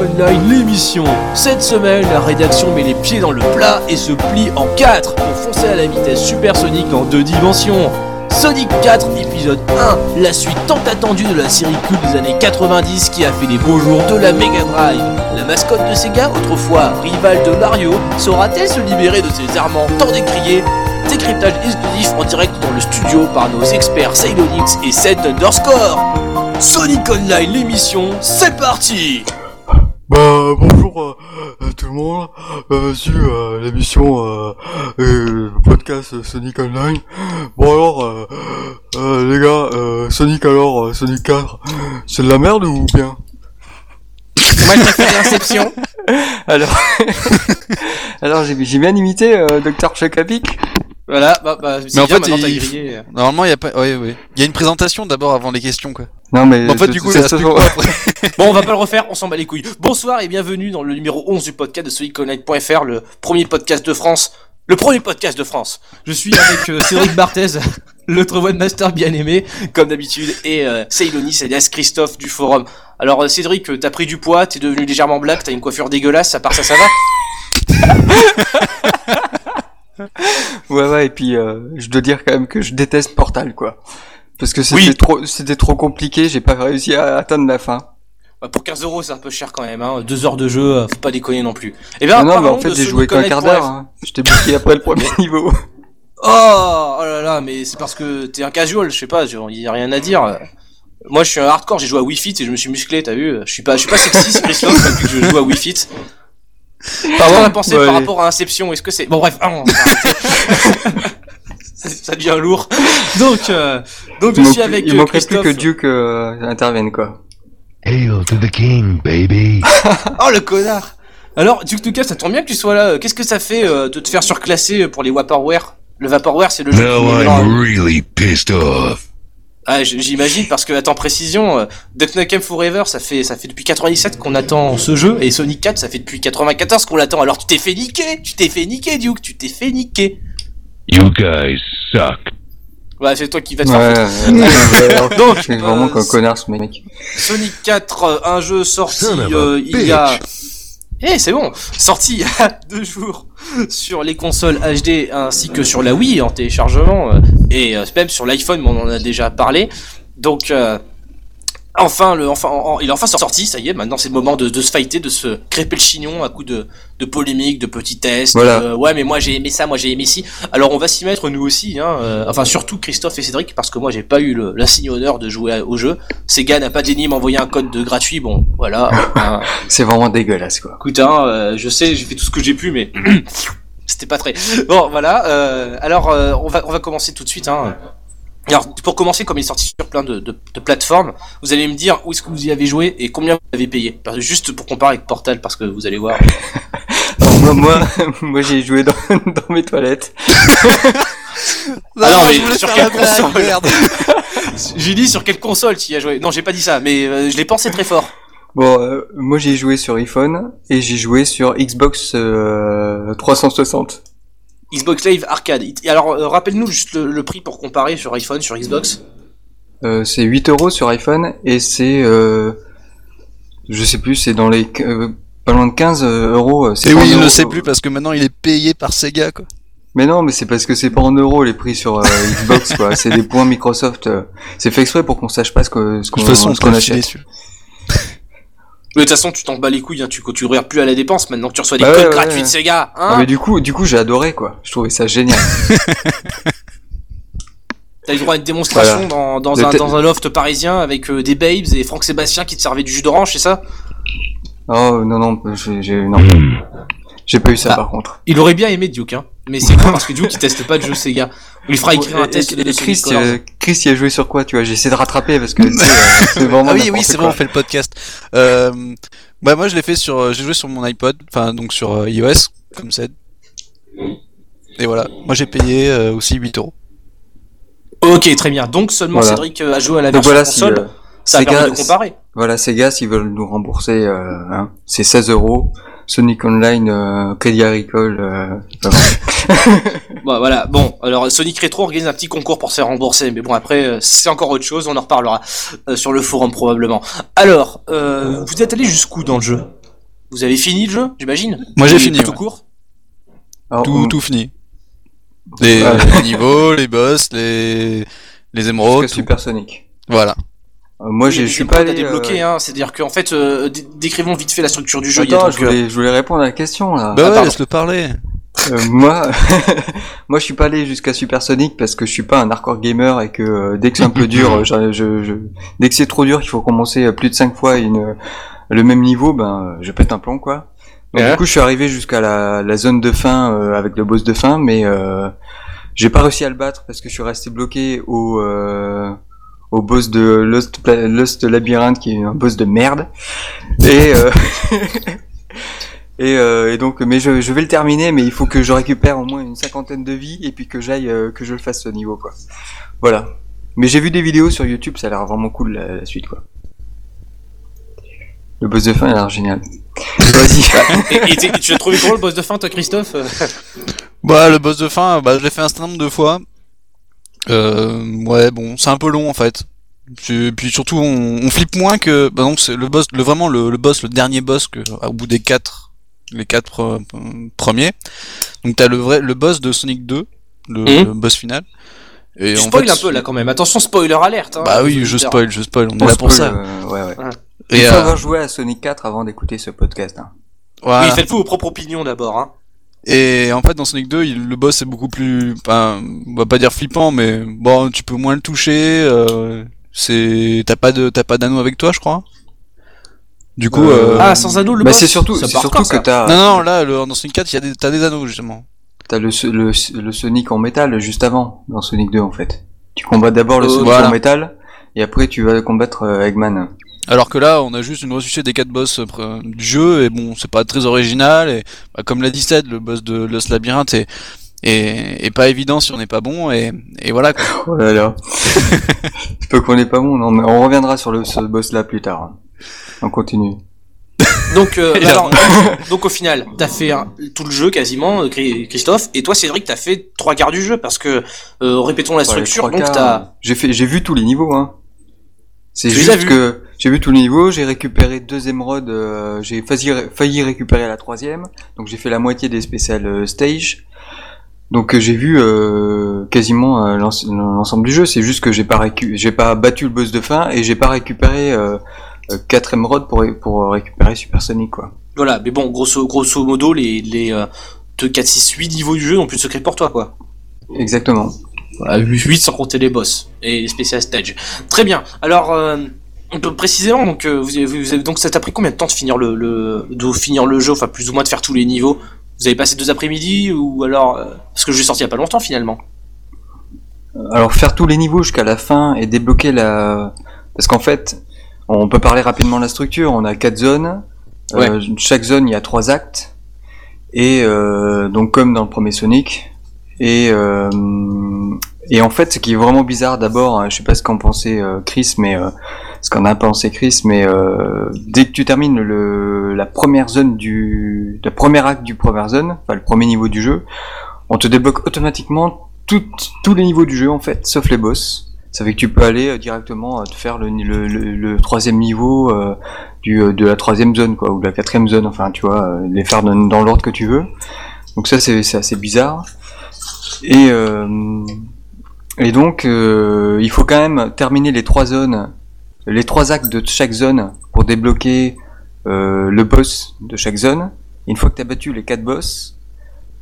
Sonic Online, l'émission. Cette semaine, la rédaction met les pieds dans le plat et se plie en 4 pour foncer à la vitesse supersonique en deux dimensions. Sonic 4 épisode 1, la suite tant attendue de la série culte des années 90 qui a fait les beaux jours de la Mega Drive. La mascotte de Sega, autrefois rivale de Mario, saura-t-elle se libérer de ses armements tant décriés? Décryptage exclusif en direct dans le studio par nos experts Sailonix et Set Underscore. Sonic Online l'émission, c'est parti Bah bonjour euh, à tout le monde, euh, sur euh, l'émission euh, euh, podcast Sonic Online. Bon alors euh, euh, les gars, euh, Sonic alors, Sonic 4, c'est de la merde ou bien? Moi je préfère l'inception. Alors, alors j'ai bien imité euh, Dr Chocapic. Voilà, bah, bah c'est Mais en bien, fait, il- grillé. Normalement, il y a pas. Ouais, ouais. Il y a une présentation d'abord avant les questions, quoi. Non mais En fait, du coup, quoi après Bon, on va pas le refaire, on s'en bat les couilles. Bonsoir et bienvenue dans le numéro 11 du podcast de SonicOnline.fr, le premier podcast de France. Le premier podcast de France. Je suis avec euh, Cédric Barthez, l'autre webmaster bien aimé, comme d'habitude, et euh, Ceylonis, alias Christophe du forum. Alors euh, Cédric, euh, t'as pris du poids, t'es devenu légèrement black, t'as une coiffure dégueulasse, à part ça, ça va? Ouais ouais et puis euh, je dois dire quand même que je déteste Portal quoi. Parce que c'était Oui. trop c'était trop compliqué, j'ai pas réussi à atteindre la fin. Bah, Pour 15 euros, c'est un peu cher quand même, hein. Deux heures de jeu, euh, faut pas déconner non plus. Et bien, non, non mais en fait j'ai joué qu'un quart d'heure. Hein. Je t'ai bouqué après le premier niveau. Oh, oh là là, mais c'est parce que t'es un casual, je sais pas, il y a rien à dire. Moi, je suis un hardcore, j'ai joué à Wii Fit et je me suis musclé, t'as vu Je suis pas, je suis pas sexy, Christophe, depuis que je joue à Wii Fit. Qu'est-ce qu'on a pensé Ouais. par rapport à Inception? Est-ce que c'est bon Bref, ah, ça devient lourd. Donc, euh, donc je suis avec il euh, manquerait plus Christophe. que Duke euh, intervienne quoi. Hail to the king, baby. Oh le connard Alors, Duke Nukem, ça tombe bien que tu sois là. Qu'est-ce que ça fait euh, de te faire surclasser pour les Vaporware? Le Vaporware, c'est le jeu. Now I'm really pissed off. Ah, j'imagine parce que attends précision, euh, Duck Nukem Forever, ça fait ça fait depuis 97 qu'on attend ce jeu et Sonic 4, ça fait depuis 94 qu'on l'attend. Alors tu t'es fait niquer, tu t'es fait niquer Duke, tu t'es fait niquer. You guys suck. Ouais, c'est toi qui vas te Ouais, faire foutre. ouais, ouais. Donc, C'est vraiment euh, qu'un connard ce mec. Sonic 4, euh, un jeu sorti euh, il y a. Eh, c'est bon, sorti il y a deux jours sur les consoles HD ainsi que sur la Wii en téléchargement euh, et euh, même sur l'iPhone, on en a déjà parlé. Donc euh, enfin le enfin en- en- il est enfin sorti, ça y est, maintenant c'est le moment de, de se fighter, de se crêper le chignon à coup de, de polémiques, de petits tests. Voilà. euh, ouais, mais moi j'ai aimé ça, moi j'ai aimé ci. Alors on va s'y mettre nous aussi hein, euh, enfin surtout Christophe et Cédric parce que moi j'ai pas eu le- l'insigne honneur de jouer à- au jeu. Sega n'a pas daigné m'envoyer un code de gratuit, bon, voilà. hein. C'est vraiment dégueulasse quoi. Écoute, hein, euh, je sais, j'ai fait tout ce que j'ai pu, mais c'était pas très. Bon, voilà. euh, alors, euh, on va on va commencer tout de suite. Hein. Alors, pour commencer, comme il est sorti sur plein de, de, de plateformes, vous allez me dire où est-ce que vous y avez joué et combien vous avez payé. Parce que Juste pour comparer avec Portal, parce que vous allez voir. Alors, moi moi, moi j'ai joué dans, dans mes toilettes. Ah non, mais je sur quelle console merde. j'ai dit sur quelle console tu y as joué? Non, j'ai pas dit ça, mais euh, je l'ai pensé très fort. Bon, euh, moi j'ai joué sur iPhone et j'ai joué sur Xbox euh, 360. Xbox Live Arcade. Et Alors, euh, rappelle-nous juste le, le prix pour comparer sur iPhone, sur Xbox. Euh, c'est 8 euros sur iPhone et c'est, euh, je sais plus, c'est dans les euh, pas loin de 15 euros. Et oui, il ne sait plus parce que maintenant il est payé par Sega, quoi. Mais non, mais c'est parce que c'est pas en euros les prix sur euh, Xbox quoi. C'est des points Microsoft. euh, c'est fait exprès pour qu'on sache pas ce que ce De qu'on toute façon, on ce qu'on achète. dessus. Mais de toute façon, tu t'en bats les couilles, hein, tu, tu regardes plus à la dépense maintenant que tu reçois des Bah codes ouais, gratuits ouais. de Sega. Ah, Hein mais du coup, du coup, j'ai adoré quoi. Je trouvais ça génial. T'as eu droit à une démonstration dans, un, te- dans un loft parisien avec euh, des babes et Franck Sébastien qui te servaient du jus d'orange, c'est ça? Oh non non, j'ai non, j'ai pas eu ça Ah. par contre. Il aurait bien aimé Duke, hein. Mais c'est con parce que Duke il teste pas de jeu Sega. On lui fera écrire un test de Chris, euh, Chris, il a joué sur quoi Tu vois, j'essaie de rattraper parce que tu euh, c'est vraiment. Ah oui, oui, c'est vrai, on fait le podcast. Euh, bah moi je l'ai fait sur, j'ai joué sur mon iPod, enfin donc sur iOS, comme c'est. Et voilà, moi j'ai payé euh, aussi 8 euros. Ok, très bien. Donc seulement Voilà. Cédric a joué à la Donc version voilà, console. euh, ça Sega- permet de comparer. voilà, Sega, s'ils veulent nous rembourser, euh, hein, c'est 16 euros. Sonic Online, euh, Crédit Agricole. euh, Bon, voilà. Bon, alors Sonic Retro organise un petit concours pour se faire rembourser, mais bon après euh, c'est encore autre chose, on en reparlera euh, sur le forum probablement. Alors, euh, vous êtes allé jusqu'où dans le jeu? Vous avez fini le jeu, j'imagine? Moi, j'ai fini, Tout ouais. court? alors, Tout, on- tout fini. Les, Ouais. les niveaux, les boss, les, les émeraudes. Super Sonic. Voilà. Euh, moi, Oui, je suis pas allé. débloqué, euh, hein. C'est-à-dire qu'en fait, euh, dé- décrivons vite fait la structure du jeu. Attends, donc, je voulais, je voulais répondre à la question là. Bah Ah, ouais, laisse-le parler. Euh, moi, moi, je suis pas allé jusqu'à Super Sonic parce que je suis pas un hardcore gamer et que euh, dès que c'est un peu dur, je, je, je- dès que c'est trop dur, qu'il faut commencer euh, plus de 5 fois une, le même niveau, ben, je pète un plomb quoi. Donc, Ouais. Du coup, je suis arrivé jusqu'à la, la zone de fin euh, avec le boss de fin, mais euh, j'ai pas réussi à le battre parce que je suis resté bloqué au euh, au boss de Lost, Lost Labyrinth qui est un boss de merde. Et euh, Et, euh, et donc, mais je, je vais le terminer, mais il faut que je récupère au moins une cinquantaine de vies et puis que j'aille, euh, que je le fasse ce niveau, quoi. Voilà. Mais j'ai vu des vidéos sur YouTube, ça a l'air vraiment cool la, la suite, quoi. Le boss de fin, il a l'air génial. Vas-y. Et, tu as trouvé comment le boss de fin, toi, Christophe? Bah, le boss de fin, bah, je l'ai fait un certain nombre de fois. Euh, ouais, bon, c'est un peu long en fait. Puis, puis surtout, on, on flippe moins que, bah non, c'est le boss, le vraiment le, le boss, le dernier boss que, au bout des quatre, les quatre euh, premiers. Donc t'as le vrai, le boss de Sonic 2, le, Mhm. le boss final. Et Tu spoil fait, un peu là quand même. Attention, spoiler alerte. Hein, Bah oui, je spoil, je spoil, on est là pour ça. euh, ouais, ouais. Et Il faut euh, avoir joué à Sonic 4 avant d'écouter ce podcast. Hein. voilà. Oui, faites-vous vos propres opinions d'abord. Hein. Et en fait, dans Sonic 2, il- le boss est beaucoup plus, enfin, on va pas dire flippant, mais bon, tu peux moins le toucher. Euh, c'est, t'as pas de, t'as pas d'anneau avec toi, je crois. Du coup, Euh, euh... Ah, sans anneau, le Bah, boss c'est surtout, c'est surtout que t'as, non, non, là, le, dans Sonic 4, il y a des, t'as des anneaux justement. t'as le, le, le Sonic en métal juste avant, dans Sonic 2, en fait. Tu combats d'abord le Euh, Sonic voilà. en métal, et après tu vas combattre euh, Eggman. Alors que là, on a juste une ressuscité des quatre boss euh, du jeu, et bon, c'est pas très original, et bah, comme l'a dit Seth, le boss de Lost Labyrinth est, est, est pas évident si on n'est pas bon, et, et voilà. quoi. Oh là là. Je peux qu'on est pas bon, non, mais on reviendra sur le, ce boss là plus tard. hein. On continue. Donc, euh, alors, donc au final, t'as fait tout le jeu quasiment, Chri- Christophe, et toi, Cédric, t'as fait trois quarts du jeu parce que euh, répétons la structure. Donc quarts, t'as J'ai fait, j'ai vu tous les niveaux, hein. C'est juste que j'ai vu tous les niveaux, j'ai récupéré deux émeraudes, euh, j'ai failli, failli récupérer la troisième, donc j'ai fait la moitié des spéciales euh, stage. Donc euh, j'ai vu euh, quasiment euh, l'ense- l'ensemble du jeu. C'est juste que j'ai pas récu- j'ai pas battu le boss de fin et j'ai pas récupéré quatre émeraudes pour ré- pour récupérer Super Sonic quoi. voilà, mais bon, grosso grosso modo, les les euh, 2, 4, 6, 8 niveaux du jeu n'ont plus de secret pour toi, quoi. Exactement. Voilà, 8 sans compter les boss et les spécial stage. Très bien. Alors, euh, précisément, donc, euh, vous, avez, vous avez- donc ça t'a pris combien de temps de finir le, le de finir le jeu, enfin plus ou moins de faire tous les niveaux? Vous avez passé deux après-midi ou alors euh, parce que je suis sorti il y a pas longtemps finalement. Alors faire tous les niveaux jusqu'à la fin et débloquer la parce qu'en fait on peut parler rapidement de la structure. On a quatre zones. Euh, chaque zone il y a trois actes et euh, donc comme dans le premier Sonic et euh, et en fait ce qui est vraiment bizarre d'abord, hein, je sais pas ce qu'en pensait euh, Chris mais euh, ce qu'en a pensé Chris mais euh, dès que tu termines le la première zone du le premier acte du premier zone, enfin le premier niveau du jeu, on te débloque automatiquement tous les niveaux du jeu en fait, sauf les boss. Ça fait que tu peux aller euh, directement euh, te faire le, le, le- troisième niveau du, de la troisième zone quoi, ou de la quatrième zone, enfin tu vois, les faire dans, dans l'ordre que tu veux. Donc ça c'est c'est assez bizarre. Et et donc il faut quand même terminer les trois zones, les trois actes de chaque zone pour débloquer euh, le boss de chaque zone. Une fois que tu as battu les quatre boss,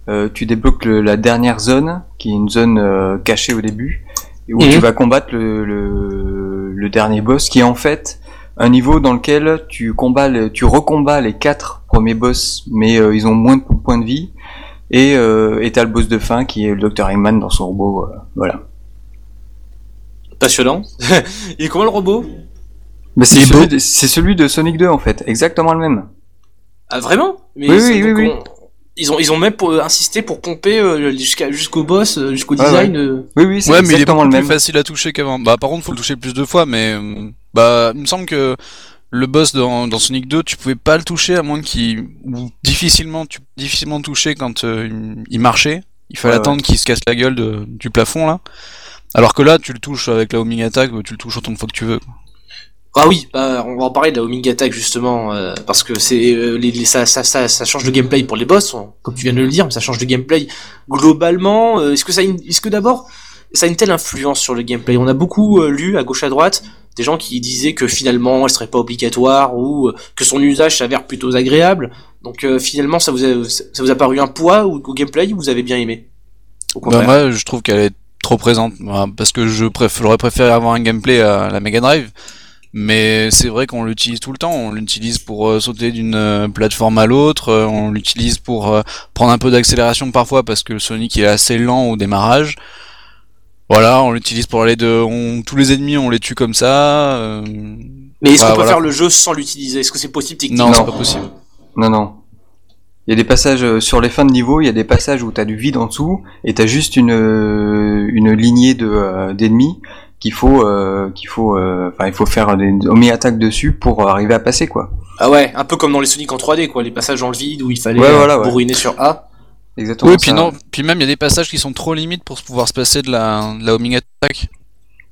euh, tu débloques le- la dernière zone, qui est une zone euh, cachée au début, et où tu vas combattre le, le, le dernier boss, qui est en fait un niveau dans lequel tu combats, le- tu recombats les quatre premiers boss, mais euh, ils ont moins de points de vie, et euh, et t'as le boss de fin qui est le Dr Eggman dans son robot, euh, voilà. Passionnant. il est comment le robot? Mais c'est celui, celui de Sonic 2 en fait, exactement le même. Ah vraiment? Mais Oui, oui, oui, on- Ils ont ils ont même pour, euh, insisté pour pomper euh, jusqu'à jusqu'au boss, euh, jusqu'au Ouais, design. euh. Oui, oui, c'est Ouais, mais il est exactement beaucoup le plus facile à toucher qu'avant. Bah, par contre, faut le toucher plus de fois, mais euh, bah, il me semble que le boss dans, dans Sonic 2, tu pouvais pas le toucher à moins qu'il ou difficilement tu difficilement le toucher quand euh, il- il marchait. Il fallait Ouais, attendre qu'il se casse la gueule de- du plafond là. Alors que là, tu le touches avec la homing attack, tu le touches autant de fois que tu veux. Ah oui, bah, on va en parler de la homing attack justement, euh, parce que c'est euh, les, les- ça, ça, ça, ça change le gameplay pour les boss, on- comme tu viens de le dire, mais ça change le gameplay globalement. euh, est-ce que ça, a une- est-ce que d'abord ça a une telle influence sur le gameplay? On a beaucoup lu à gauche à droite des gens qui disaient que finalement elle serait pas obligatoire ou que son usage s'avère plutôt agréable. Donc finalement, ça vous a, ça vous a paru un poids ou au gameplay ou vous avez bien aimé? Au Bah, moi, je trouve qu'elle est trop présente, parce que je préf- j'aurais préféré avoir un gameplay à la Mega Drive. Mais c'est vrai qu'on l'utilise tout le temps. On l'utilise pour euh, sauter d'une euh, plateforme à l'autre. euh, on l'utilise pour euh, prendre un peu d'accélération parfois parce que le Sonic est assez lent au démarrage. Voilà, on l'utilise pour aller de. On, tous les ennemis, on les tue comme ça. euh, mais est-ce bah, qu'on peut voilà. faire le jeu sans l'utiliser? Est-ce que c'est possible techniquement? Non, Non. c'est pas possible. Non, non. Il y a des passages euh, sur les fins de niveau, il y a des passages où t'as du vide en dessous et t'as juste une euh, une lignée de euh, d'ennemis qu'il faut euh, qu'il faut euh, enfin il faut faire des homing attaques dessus pour arriver à passer quoi. Ah ouais, un peu comme dans les Sonic en 3D, quoi, les passages dans le vide où il fallait Ouais, euh, ouais. bourriner sur A. Exactement. Oui, puis non, puis même il y a des passages qui sont trop limites pour se pouvoir se passer de la, de la homing attack.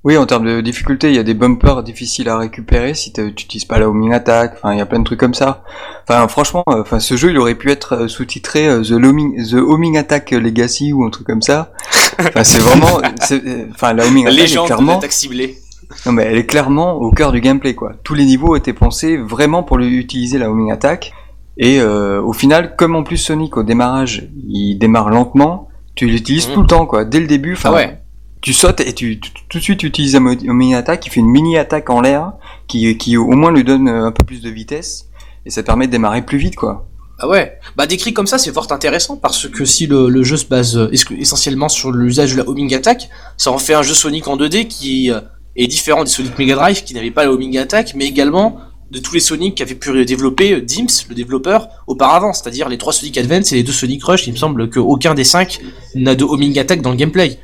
Oui, en termes de difficulté, il y a des bumpers difficiles à récupérer si tu utilises pas la homing attack. Enfin, il y a plein de trucs comme ça. Enfin, franchement, enfin, ce jeu, il aurait pu être sous-titré The, Homing, The Homing Attack Legacy ou un truc comme ça. Enfin, c'est vraiment, enfin, la homing attack est clairement, ciblée. non mais elle est clairement au cœur du gameplay quoi. Tous les niveaux étaient pensés vraiment pour lui utiliser la homing attack. Et euh, au final, comme en plus Sonic au démarrage, il démarre lentement, tu l'utilises Mhm. tout le temps quoi. Dès le début, enfin, Ah ouais. tu sautes et tu, tu- tout de suite tu utilises la homing attack, qui fait une mini attaque en l'air, qui, qui au moins lui donne euh, un peu plus de vitesse et ça permet de démarrer plus vite quoi. Ah ouais. Bah décrit comme ça, c'est fort intéressant parce que si le, le jeu se base euh, essentiellement sur l'usage de la homing attack, ça en fait un jeu Sonic en 2D qui euh, est différent des Sonic Mega Drive qui n'avaient pas la homing attack, mais également de tous les Sonic qu'avait pu développer euh, Dims, le développeur, auparavant, c'est-à-dire les trois Sonic Advance et les deux Sonic Rush. Il me semble qu'aucun des cinq n'a de homing attack dans le gameplay.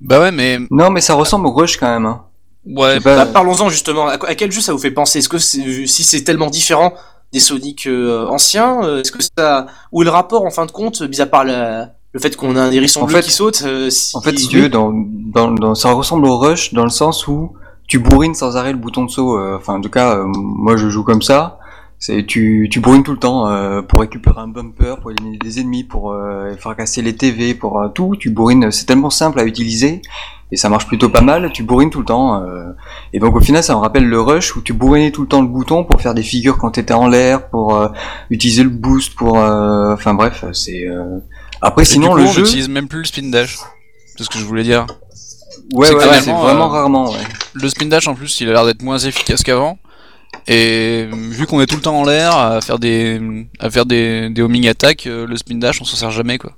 Bah ouais, mais Non mais ça ressemble au Rush quand même. Hein. ouais, Bah, Parlons-en justement. À, quel jeu ça vous fait penser? Est-ce que c'est- si c'est tellement différent des Sonic euh, anciens, euh, est-ce que ça ou le rapport en fin de compte, mis à part la- le fait qu'on a un hérisson En bleu fait- qui saute euh, si- En fait, si tu veux, dans, dans, dans, ça ressemble au Rush dans le sens où tu bourrines sans arrêt le bouton de saut. Enfin, en tout cas, moi je joue comme ça. C'est tu, tu bourrines tout le temps euh, pour récupérer un bumper, pour éliminer des ennemis, pour euh, faire casser les TV, pour euh, tout. Tu bourrines, c'est tellement simple à utiliser et ça marche plutôt pas mal. Tu bourrines tout le temps. euh, et donc au final, ça me rappelle le Rush où tu bourrinais tout le temps le bouton pour faire des figures quand t'étais en l'air, pour euh, utiliser le boost, pour. euh, Enfin bref, c'est. euh, Après, sinon coup, le on jeu. n'utilise même plus le spin dash. C'est ce que je voulais dire. Ouais, C'est ouais, vraiment euh, rarement, ouais. Le spin dash en plus, il a l'air d'être moins efficace qu'avant. Et vu qu'on est tout le temps en l'air à faire des à faire des, des homing attack, le spin dash on s'en sert jamais quoi.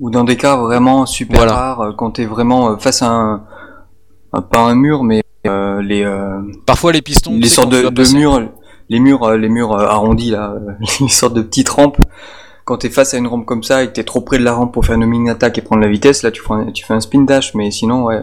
Ou dans des cas vraiment super Voilà. rares, euh, quand t'es vraiment euh, face à un, un- pas un mur, mais euh, les euh, Parfois les pistons, les sortes de, murs, les murs, euh, les murs arrondis là, les sortes de petites rampes. Quand t'es face à une rampe comme ça et que t'es trop près de la rampe pour faire une mini attaque et prendre la vitesse, là tu fais un, tu fais un spin dash, mais sinon ouais.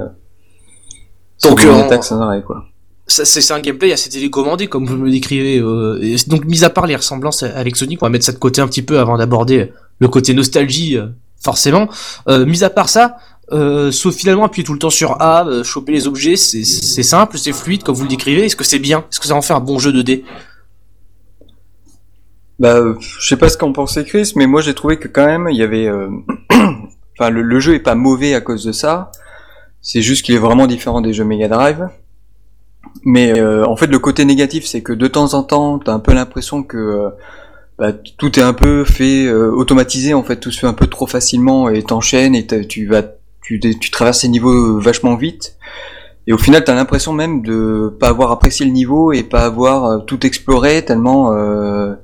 Donc, euh, attaque sans arrêt quoi. Ça, c'est un gameplay assez télécommandé comme vous me décrivez. euh, et donc mis à part les ressemblances avec Sonic, on va mettre ça de côté un petit peu avant d'aborder le côté nostalgie euh, forcément. Euh, mis à part ça, euh, sauf finalement appuyer tout le temps sur A, euh, choper les objets, c'est simple, c'est fluide comme vous le décrivez. Est-ce que c'est bien? Est-ce que ça en fait un bon jeu 2D Bah, euh, je sais pas ce qu'en pensait Chris, mais moi j'ai trouvé que quand même il y avait, enfin le, le jeu est pas mauvais à cause de ça. C'est juste qu'il est vraiment différent des jeux Mega Drive. Mais en fait le côté négatif c'est que de temps en temps t'as un peu l'impression que bah, tout est un peu fait euh, automatisé en fait, tout se fait un peu trop facilement et t'enchaînes et tu vas, tu, tu traverses les niveaux vachement vite. Et au final, t'as l'impression même de pas avoir apprécié le niveau et pas avoir euh, tout exploré tellement euh,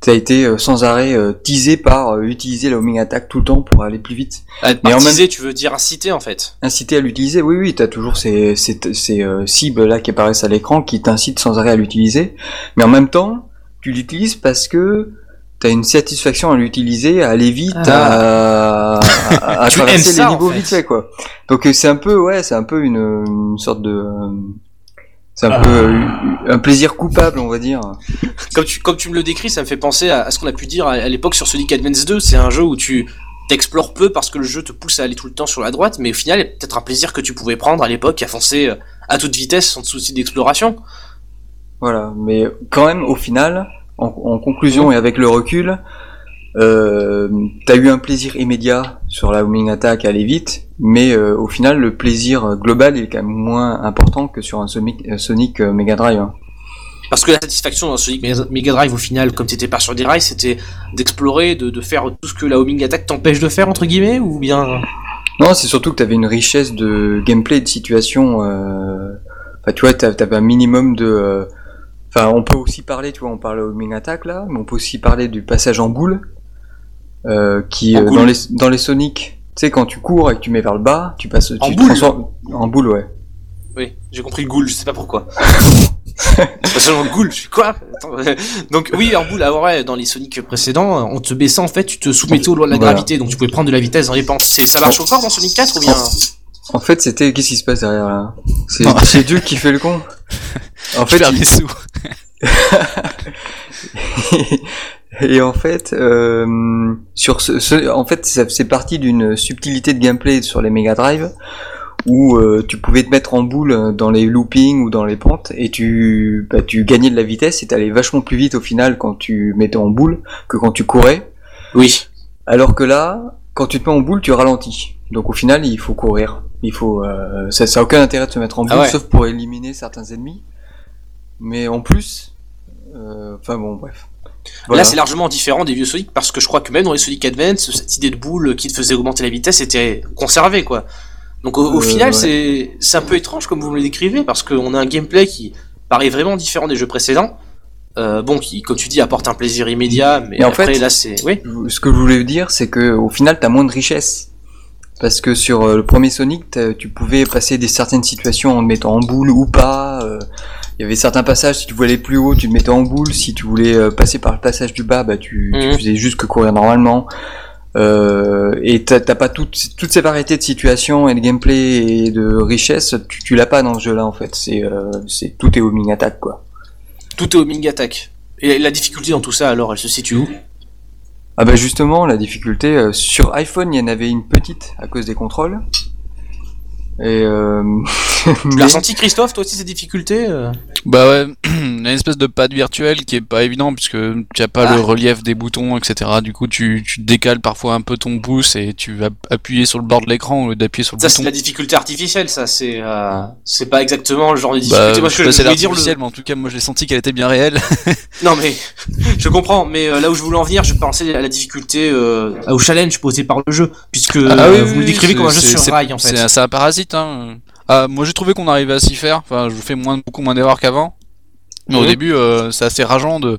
t'as été euh, sans arrêt euh, teasé par euh, utiliser la homing attack tout le temps pour aller plus vite. Euh, Mais en Baptisé, tu veux dire inciter en fait. Inciter à l'utiliser, oui, oui, t'as toujours ces, ces, ces euh, cibles là qui apparaissent à l'écran qui t'incitent sans arrêt à l'utiliser. Mais en même temps, tu l'utilises parce que t'as une satisfaction à l'utiliser, à aller vite, à, à, à Tu traverser ça, les niveaux en fait. vite fait quoi. Donc euh, c'est un peu, ouais, c'est un peu une, une sorte de euh, C'est un peu euh, un plaisir coupable, on va dire. Comme tu, comme tu me le décris, ça me fait penser à, à ce qu'on a pu dire à, à l'époque sur Sonic Advance 2. C'est un jeu où tu t'explores peu parce que le jeu te pousse à aller tout le temps sur la droite, mais au final, il y a peut-être un plaisir que tu pouvais prendre à l'époque à foncer à toute vitesse sans souci d'exploration. Voilà, mais quand même, au final, en, en conclusion et avec le recul, euh, t'as eu un plaisir immédiat sur la homing attack à aller vite, mais euh, au final, le plaisir global est quand même moins important que sur un Sonic, euh, Sonic Mega Drive. hein. Parce que la satisfaction dans Sonic Mega- Drive, au final, comme t'étais pas sur des rails, c'était d'explorer, de, de faire tout ce que la homing attack t'empêche de faire, entre guillemets, ou bien... Non, c'est surtout que t'avais une richesse de gameplay de situation. Euh... Enfin, tu vois, t'avais un minimum de. Enfin, on peut aussi parler, tu vois, on parle au homing attack là, mais on peut aussi parler du passage en boule, euh, qui En euh, boule dans les dans les Sonic, tu sais, quand tu cours et que tu mets vers le bas, tu passes, En tu boule transformes en boule, ouais. Oui, j'ai compris le ghoul, je sais pas pourquoi. C'est seulement le ghoul, je suis quoi? Attends, Donc oui, en boule, ah ouais, dans les Sonic précédents, en te baissant, en fait, tu te soumettais aux lois de la Voilà. gravité, donc tu pouvais prendre de la vitesse dans les pentes. Ça marche encore dans Sonic 4 ou bien... En fait, c'était qu'est-ce qui se passe derrière là? C'est c'est qui fait le con? En fait, il- sous. et en fait, euh, sur ce, ce- en fait, c'est parti d'une subtilité de gameplay sur les Mega Drive où euh, tu pouvais te mettre en boule dans les loopings ou dans les pentes et tu, bah, tu gagnais de la vitesse et t'allais vachement plus vite au final quand tu mettais en boule que quand tu courais. Oui. Alors que là, quand tu te mets en boule, tu ralentis. Donc au final, il faut courir. Il faut, euh, ça, ça a aucun intérêt de se mettre en Ah boule, ouais. sauf pour éliminer certains ennemis. Mais en plus, euh, enfin bon, bref. Voilà. Là, c'est largement différent des vieux Sonic parce que je crois que même dans les Sonic Advance, cette idée de boule qui te faisait augmenter la vitesse était conservée, quoi. Donc au, au Euh, final, ouais. c'est c'est un peu étrange comme vous me le décrivez parce qu'on a un gameplay qui paraît vraiment différent des jeux précédents. Euh, bon, qui, comme tu dis, apporte un plaisir immédiat, mais en après fait- là, c'est oui. ce que je voulais dire, c'est que au final, t'as moins de richesse. Parce que sur euh, le premier Sonic, tu pouvais passer des certaines situations en te mettant en boule ou pas. euh, Il y avait certains passages, si tu voulais aller plus haut, tu te mettais en boule. Si tu voulais euh, passer par le passage du bas, bah tu, tu Mhm. faisais juste que courir normalement. Euh, et t'as pas toutes, toutes ces variétés de situations et de gameplay et de richesse, tu, tu l'as pas dans ce jeu-là en fait. C'est euh, tout est homing attack quoi. Tout est au Ming Attack. Et la difficulté dans tout ça, alors, elle se situe où? Ah bah justement, la difficulté euh, sur iPhone, il y en avait une petite à cause des contrôles. Et euh, Tu l'as ressenti, Christophe, toi aussi, ces difficultés euh Bah ouais, il y a une espèce de pad virtuel qui est pas évident puisque tu as pas Ah. le relief des boutons, etc. Du coup, tu, tu décales parfois un peu ton pouce et tu vas appuyer sur le bord de l'écran au lieu d'appuyer sur le Ça, c'est bouton. la difficulté artificielle, ça. C'est euh, c'est pas exactement le genre de Bah, difficulté. Moi, je je, voulais dire le. mais en tout cas, moi, je l'ai senti qu'elle était bien réelle. Non, mais je comprends. Mais euh, là où je voulais en venir, je pensais à la difficulté, euh, au challenge posé par le jeu, puisque Ah oui, euh, oui, vous le oui, décrivez comme un jeu sur rail, en fait. C'est un parasite, hein. Ah, moi, j'ai trouvé qu'on arrivait à s'y faire. Enfin, je fais moins, beaucoup moins d'erreurs qu'avant. Mais au Mhm. début, euh, c'est assez rageant de,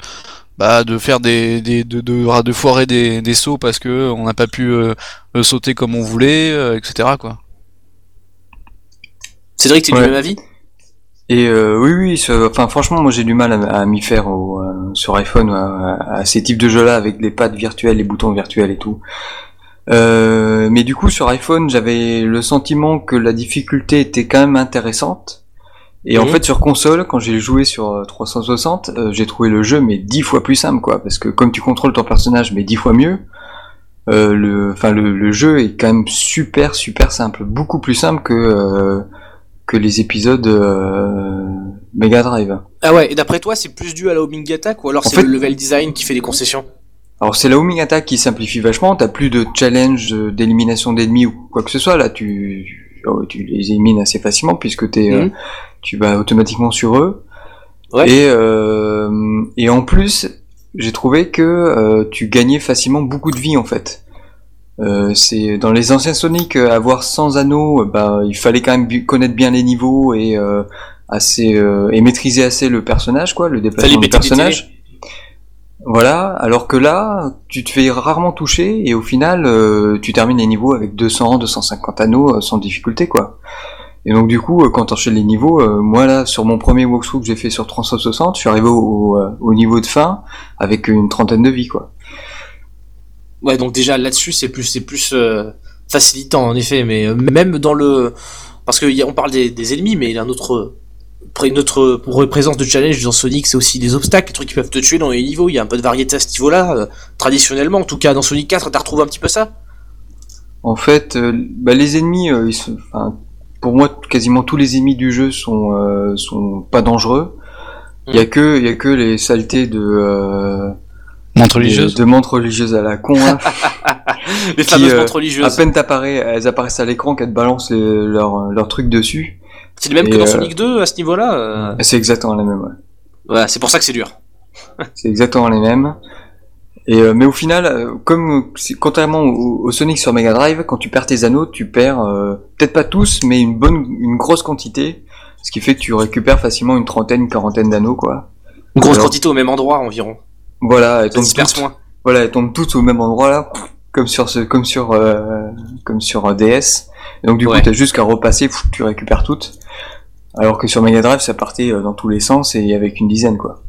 bah, de faire des, des de, de, de foirer des, des sauts parce que on n'a pas pu euh, euh, sauter comme on voulait, euh, etc. Quoi. Cédric, t'es Ouais. du même avis? Et euh, oui, oui, enfin franchement, moi j'ai du mal à, à m'y faire au, euh, sur iPhone à, à ces types de jeux-là avec les pads virtuels, les boutons virtuels et tout. Euh, mais du coup, sur iPhone, j'avais le sentiment que la difficulté était quand même intéressante. Et en fait, sur console, quand j'ai joué sur euh, 360, euh, j'ai trouvé le jeu mais dix fois plus simple, quoi. Parce que comme tu contrôles ton personnage mais dix fois mieux, euh, le, enfin le, le jeu est quand même super super simple, beaucoup plus simple que euh, que les épisodes euh, Mega Drive. Ah ouais, et d'après toi, c'est plus dû à la homing attack ou alors c'est fait- le level design qui fait des concessions? Alors c'est la homing attack qui simplifie vachement, t'as plus de challenge euh, d'élimination d'ennemis ou quoi que ce soit, là tu, oh, tu les élimines assez facilement puisque t'es, euh, Mhm. tu vas automatiquement sur eux. Ouais. Et, euh, et en plus, j'ai trouvé que euh, tu gagnais facilement beaucoup de vie en fait. Euh, c'est dans les anciens Sonic euh, avoir 100 anneaux, bah, il fallait quand même connaître bien les niveaux et euh, assez euh, et maîtriser assez le personnage quoi, le déplacement du personnage. Voilà, alors que là, tu te fais rarement toucher et au final, euh, tu termines les niveaux avec 200, 250 anneaux euh, sans difficulté, quoi. Et donc du coup, euh, quand t'enchaînes les niveaux, euh, moi là, sur mon premier walkthrough que j'ai fait sur 360, je suis arrivé au, au, au niveau de fin avec une trentaine de vies, quoi. Ouais, donc déjà là-dessus, c'est plus, c'est plus facilitant en effet, mais même dans le, parce que parle des, des ennemis, mais il y a un autre notre présence de challenge dans Sonic, c'est aussi des obstacles, des trucs qui peuvent te tuer dans les niveaux. Il y a un peu de variété à ce niveau-là. euh, traditionnellement, en tout cas, dans Sonic 4, t'as retrouvé un petit peu ça? En fait, euh, bah, les ennemis, euh, ils sont, enfin, pour moi, quasiment tous les ennemis du jeu sont euh, sont pas dangereux. Il y a que il y a que les saletés de euh, Montre de, religieuse. de montres religieuses à la con. là. Les Qui, fameuses euh, montres à religieuses. peine t'apparais, elles apparaissent à l'écran, qu'elles te balancent les- leur leur truc dessus. C'est le même que dans euh, Sonic 2 à ce niveau-là. euh, C'est exactement la même. Ouais. Voilà, c'est pour ça que c'est dur. C'est exactement les mêmes. Et euh, mais au final, euh, comme contrairement au, au Sonic sur Mega Drive, quand tu perds tes anneaux, tu perds euh, peut-être pas tous, mais une bonne, une grosse quantité, ce qui fait que tu récupères facilement une trentaine, une quarantaine d'anneaux, quoi. Une grosse Alors- quantité au même endroit environ. Voilà, elles tombent toutes, moins. voilà, elles tombent toutes au même endroit là, comme sur ce, comme sur, euh, comme sur euh, DS. Et donc du Ouais. coup, t'as juste qu'à repasser, pff, tu récupères toutes. Alors que sur Mega Drive, ça partait euh, dans tous les sens et avec une dizaine, quoi.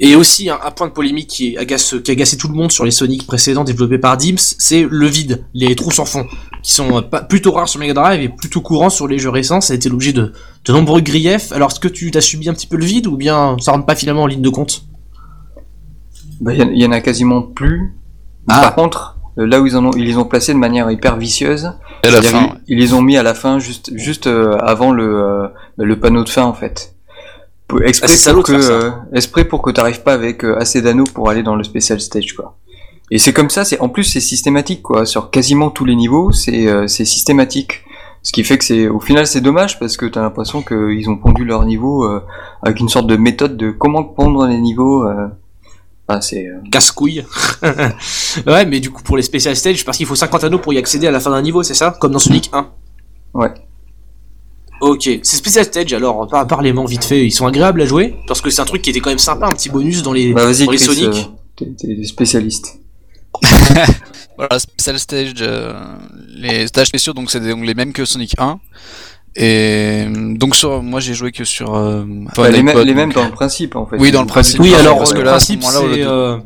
Et aussi un, un point de polémique qui agace, qui agaçait tout le monde sur les Sonic précédents développés par Dims, c'est le vide, les trous sans fond, qui sont pas, plutôt rares sur Mega Drive et plutôt courants sur les jeux récents. Ça a été l'objet de, de nombreux griefs. Alors est-ce que tu t'as subi un petit peu le vide ou bien ça rentre pas finalement en ligne de compte? Bah, il y, il y en a quasiment plus. Ah. Par contre, là où ils en ont, ils les ont placés de manière hyper vicieuse, Et à la c'est-à-dire fin. ils, ils les ont mis à la fin, juste, juste euh, avant le, euh, le panneau de fin en fait. Pour- Exprès Ah, pour que, euh, exprès pour que t'arrives pas avec euh, assez d'anneaux pour aller dans le special stage quoi. Et c'est comme ça, c'est en plus c'est systématique quoi. Sur quasiment tous les niveaux, c'est euh, c'est systématique. Ce qui fait que c'est au final c'est dommage parce que t'as l'impression qu'ils ont pondu leur niveau euh, avec une sorte de méthode de comment pondre les niveaux. Euh... Enfin, c'est euh, Casse-couille. ouais, mais du coup pour les Special Stage, parce qu'il faut 50 anneaux pour y accéder à la fin d'un niveau, c'est ça? Comme dans Sonic 1 Ouais. Ok, ces Special Stage alors, par parlez-moi vite fait, ils sont agréables à jouer Parce que c'est un truc qui était quand même sympa, un petit bonus dans les, Bah vas-y dans les Chris, Sonic. euh, t'es- t'es spécialiste. Voilà, Special Stage, euh, les stages spéciaux, donc c'est donc les mêmes que Sonic 1. Et donc sur, moi j'ai joué que sur euh, enfin, Bah, les, mêmes- les mêmes donc, dans euh, le principe en fait. Oui, dans le principe. Oui, alors parce le que là, à ce principe moment-là, au lieu c'est de- euh,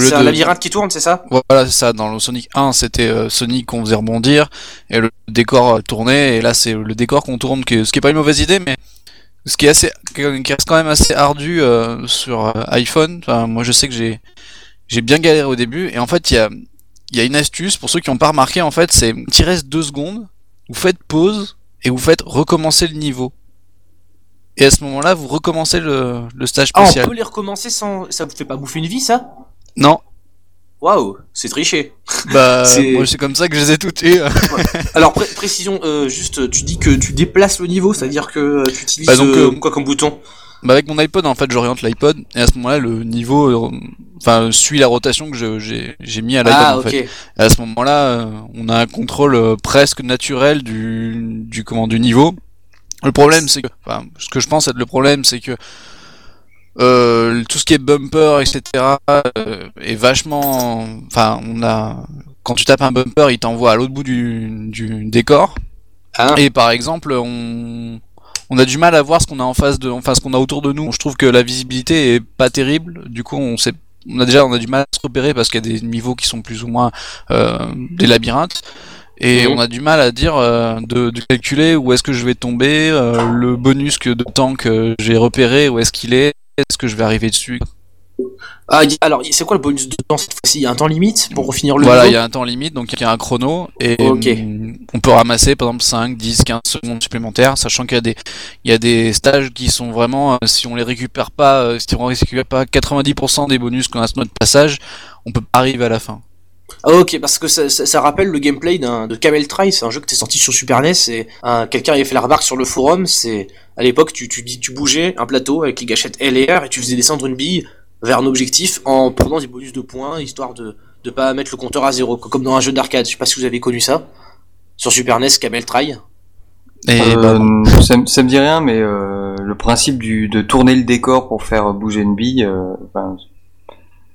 c'est un de- labyrinthe qui tourne, c'est ça? Voilà, c'est ça. Dans le Sonic 1, c'était euh, Sonic qu'on faisait rebondir et le décor euh, tournait. Et là, c'est le décor qu'on tourne, que- ce qui est pas une mauvaise idée, mais ce qui est assez, qui reste quand même assez ardu euh, sur euh, iPhone. Enfin, moi, je sais que j'ai j'ai bien galéré au début. Et en fait, il y a il y a une astuce pour ceux qui n'ont pas remarqué. En fait, c'est reste deux secondes. Vous faites pause et vous faites recommencer le niveau. Et à ce moment-là, vous recommencez le, le stage Ah, on spécial. peut les recommencer sans... Ça vous fait pas bouffer une vie, ça? Non, Waouh, c'est triché. bah C'est- moi c'est comme ça que je les ai toutes. Alors, pré- précision, euh, juste, tu dis que tu déplaces le niveau, c'est-à-dire que euh, tu utilises Bah, donc, euh, euh, quoi comme bouton? Bah avec mon iPod en fait j'oriente l'iPod et à ce moment-là le niveau euh, enfin suit la rotation que j'ai j'ai mis à l'iPod Ah, en fait. Et à ce moment-là euh, on a un contrôle euh, presque naturel du du comment du niveau. Le problème c'est que enfin ce que je pense être le problème c'est que euh, tout ce qui est bumper etc euh, est vachement enfin on a quand tu tapes un bumper il t'envoie à l'autre bout du, du décor Ah. et par exemple, on, on a du mal à voir ce qu'on a en face de, enfin ce qu'on a autour de nous. Je trouve que la visibilité est pas terrible. Du coup, on sait, on a déjà, on a du mal à se repérer parce qu'il y a des niveaux qui sont plus ou moins euh, des labyrinthes. Et Mhm. on a du mal à dire euh, de, de calculer où est-ce que je vais tomber, euh, le bonus que de temps que j'ai repéré, où est-ce qu'il est, est-ce que je vais arriver dessus. Ah, alors, c'est quoi le bonus de temps cette fois-ci? Il y a un temps limite pour finir le Voilà, il y a un temps limite, donc il y a un chrono, et hum, on peut ramasser par exemple 5, 10, 15 secondes supplémentaires, sachant qu'il y a des, il y a des stages qui sont vraiment, euh, si on les récupère pas, euh, si on récupère pas 90% des bonus qu'on a sur notre passage, on peut pas arriver à la fin. Ah, ok, parce que ça, ça- ça rappelle le gameplay de Camel Try, c'est un jeu qui était sorti sur Super NES, et un- quelqu'un avait fait la remarque sur le forum, c'est à l'époque tu, tu, tu bougeais un plateau avec les gâchettes L et R et tu faisais descendre une bille vers un objectif en prenant des bonus de points, histoire de de pas mettre le compteur à zéro, co- comme dans un jeu d'arcade, je sais pas si vous avez connu ça. Sur Super NES, Camel Try. Et Euh, bah, ça, me- ça me dit rien, mais euh, le principe du, de tourner le décor pour faire bouger une bille, euh,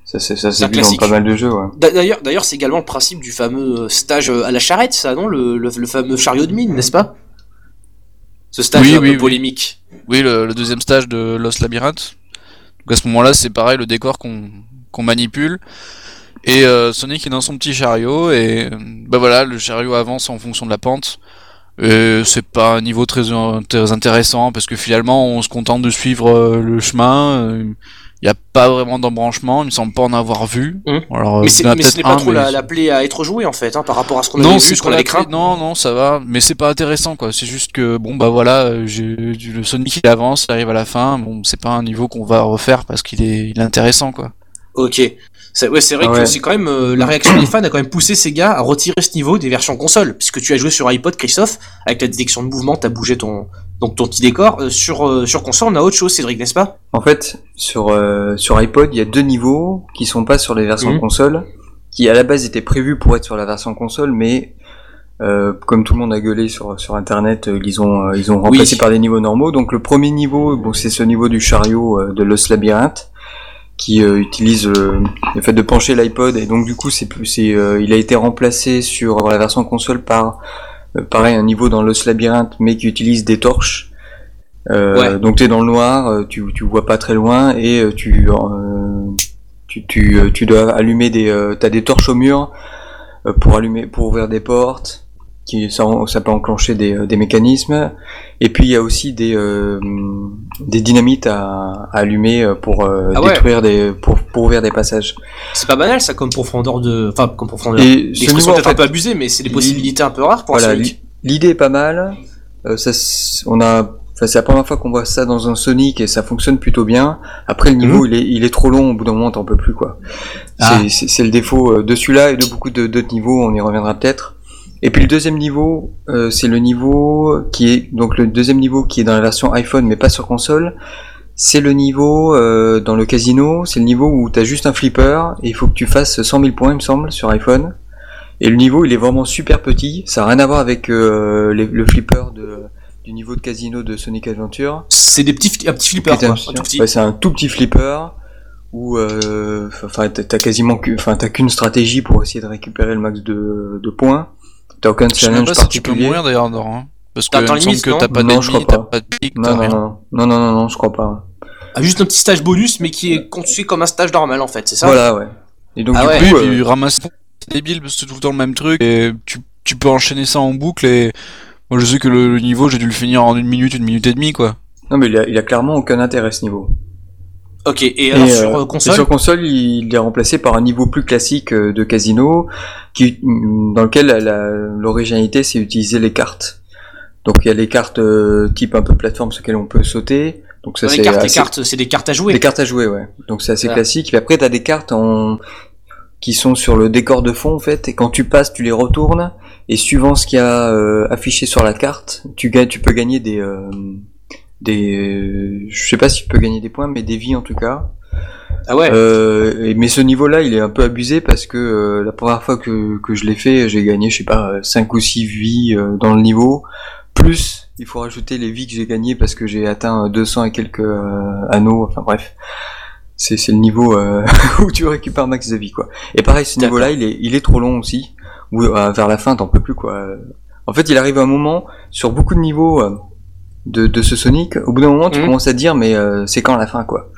ça, c'est- ça C'est un s'est vu dans pas mal de jeux. Ouais. D'ailleurs, d'ailleurs, c'est également le principe du fameux stage à la charrette, ça, non? Le, le, le fameux chariot de mine, n'est-ce pas? Ce stage Oui, un oui, peu oui. polémique. oui, le, le deuxième stage de Lost Labyrinth. Donc à ce moment-là, c'est pareil, le décor qu'on manipule. Et euh, Sonic est dans son petit chariot et euh, bah voilà, le chariot avance en fonction de la pente. Et c'est pas un niveau très, intéressant parce que finalement on se contente de suivre euh, le chemin. Il n'y a pas vraiment d'embranchement, il me semble pas en avoir vu. Hum. Alors, Mais, il c'est- pas un, trop mais la, la plaie à être jouée en fait, hein, par rapport à ce qu'on avait vu, ce qu'on avait craint. Non, non, ça va, mais c'est pas intéressant quoi. C'est juste que bon bah voilà, euh, le Sonic il avance, il arrive à la fin. Bon, c'est pas un niveau qu'on va refaire parce qu'il est, il est intéressant quoi. Ok. C'est ouais, c'est vrai Ah que c'est quand même euh, la réaction des fans a quand même poussé Sega à retirer ce niveau des versions console, puisque tu as joué sur iPod, Christophe, avec la détection de mouvement, t'as bougé ton donc ton petit décor. Euh, sur euh, sur console, on a autre chose, Cédric, n'est-ce pas? En fait, sur, euh, sur iPod, il y a deux niveaux qui sont pas sur les versions Mhm. console, qui à la base étaient prévus pour être sur la version console, mais euh, comme tout le monde a gueulé sur, sur internet, ils ont, ils ont remplacé par des niveaux normaux. Donc le premier niveau, bon, c'est ce niveau du chariot de Lost Labyrinth qui euh, utilise euh, le fait de pencher l'iPod et donc du coup c'est plus c'est euh, il a été remplacé sur la version console par euh, pareil un niveau dans Lost Labyrinth mais qui utilise des torches euh, Ouais. donc t'es dans le noir tu, tu vois pas très loin et tu euh, tu, tu, tu dois allumer des euh, t'as des torches au mur euh, pour allumer pour ouvrir des portes qui ça, ça peut enclencher des, euh, des mécanismes et puis il y a aussi des euh, des dynamites à, à allumer euh, pour euh, Ah ouais. détruire des pour, pour ouvrir des passages C'est pas banal ça comme profondeur de, enfin comme profondeur. et ce L'expression niveau est en peut-être un fait, peu abusée, mais c'est des li- possibilités un peu rares pour voilà, l'idée est pas mal. Euh, ça, on a, enfin, c'est la première fois qu'on voit ça dans un Sonic et ça fonctionne plutôt bien. Après, le niveau, il est, il est trop long. Au bout d'un moment, t'en peux plus, quoi. Ah. C'est- le défaut euh, de celui-là et de beaucoup d'autres niveaux. On y reviendra peut-être. Et puis le deuxième niveau, euh, c'est le niveau qui est donc le deuxième niveau qui est dans la version iPhone mais pas sur console. C'est le niveau euh, dans le casino, c'est le niveau où t'as juste un flipper et il faut que tu fasses 100 000 points, il me semble, sur iPhone. Et le niveau, il est vraiment super petit. Ça a rien à voir avec euh, les- le flipper de, du niveau de casino de Sonic Adventure. C'est des petits, un petit flipper, quoi, un- petit. Ouais, c'est un tout petit flipper où, euh, enfin, t'as t'as quasiment, enfin, t'as qu'une stratégie pour essayer de récupérer le max de, de points. T'as aucun Je sais challenge pas si tu peux particulier. mourir d'ailleurs dans hein. Parce que il me semble que non t'as pas Non, je d'ennemis, t'as pas. de pique, non, t'as non, rien. non, non, non, non, non, je crois pas. Ah, juste un petit stage bonus, mais qui est conçu comme un stage normal en fait, c'est ça? Voilà, ouais. Et donc Ah du ouais. coup, Oui, euh, puis ramasser c'est débile parce que c'est tout le temps le même truc et tu, tu peux enchaîner ça en boucle et moi je sais que le, le niveau j'ai dû le finir en une minute, une minute et demie quoi. non mais il a, il a clairement aucun intérêt ce niveau. Ok, et alors Et, sur euh, euh, et console sur console, il est remplacé par un niveau plus classique euh, de casino, qui, dans lequel l'originalité c'est utiliser les cartes. Donc il y a les cartes euh, type un peu plateforme sur lesquelles on peut sauter. Donc ça c'est cartes, assez- cartes, c'est des cartes à jouer. Des cartes à jouer, ouais. Donc c'est assez Ah. classique. Puis après, t'as des cartes en... qui sont sur le décor de fond, en fait. Et quand tu passes, tu les retournes. Et suivant ce qu'il y a euh, affiché sur la carte, tu, gagnes, tu peux gagner des... euh, des... Je sais pas si tu peux gagner des points, mais des vies en tout cas. Ah ouais. Euh, mais ce niveau-là, il est un peu abusé parce que euh, la première fois que, que je l'ai fait, j'ai gagné, je sais pas, 5 ou 6 vies euh, dans le niveau. Plus, il faut rajouter les vies que j'ai gagnées parce que j'ai atteint 200 et quelques euh, anneaux, enfin bref. C'est c'est le niveau euh, où tu récupères max de vie, quoi. Et pareil, ce niveau-là, il est, il est trop long aussi. Ou euh, vers la fin, t'en peux plus, quoi. En fait, il arrive un moment, sur beaucoup de niveaux euh, de, de ce Sonic, au bout d'un moment, tu Mhm. commences à te dire, mais euh, c'est quand la fin, quoi?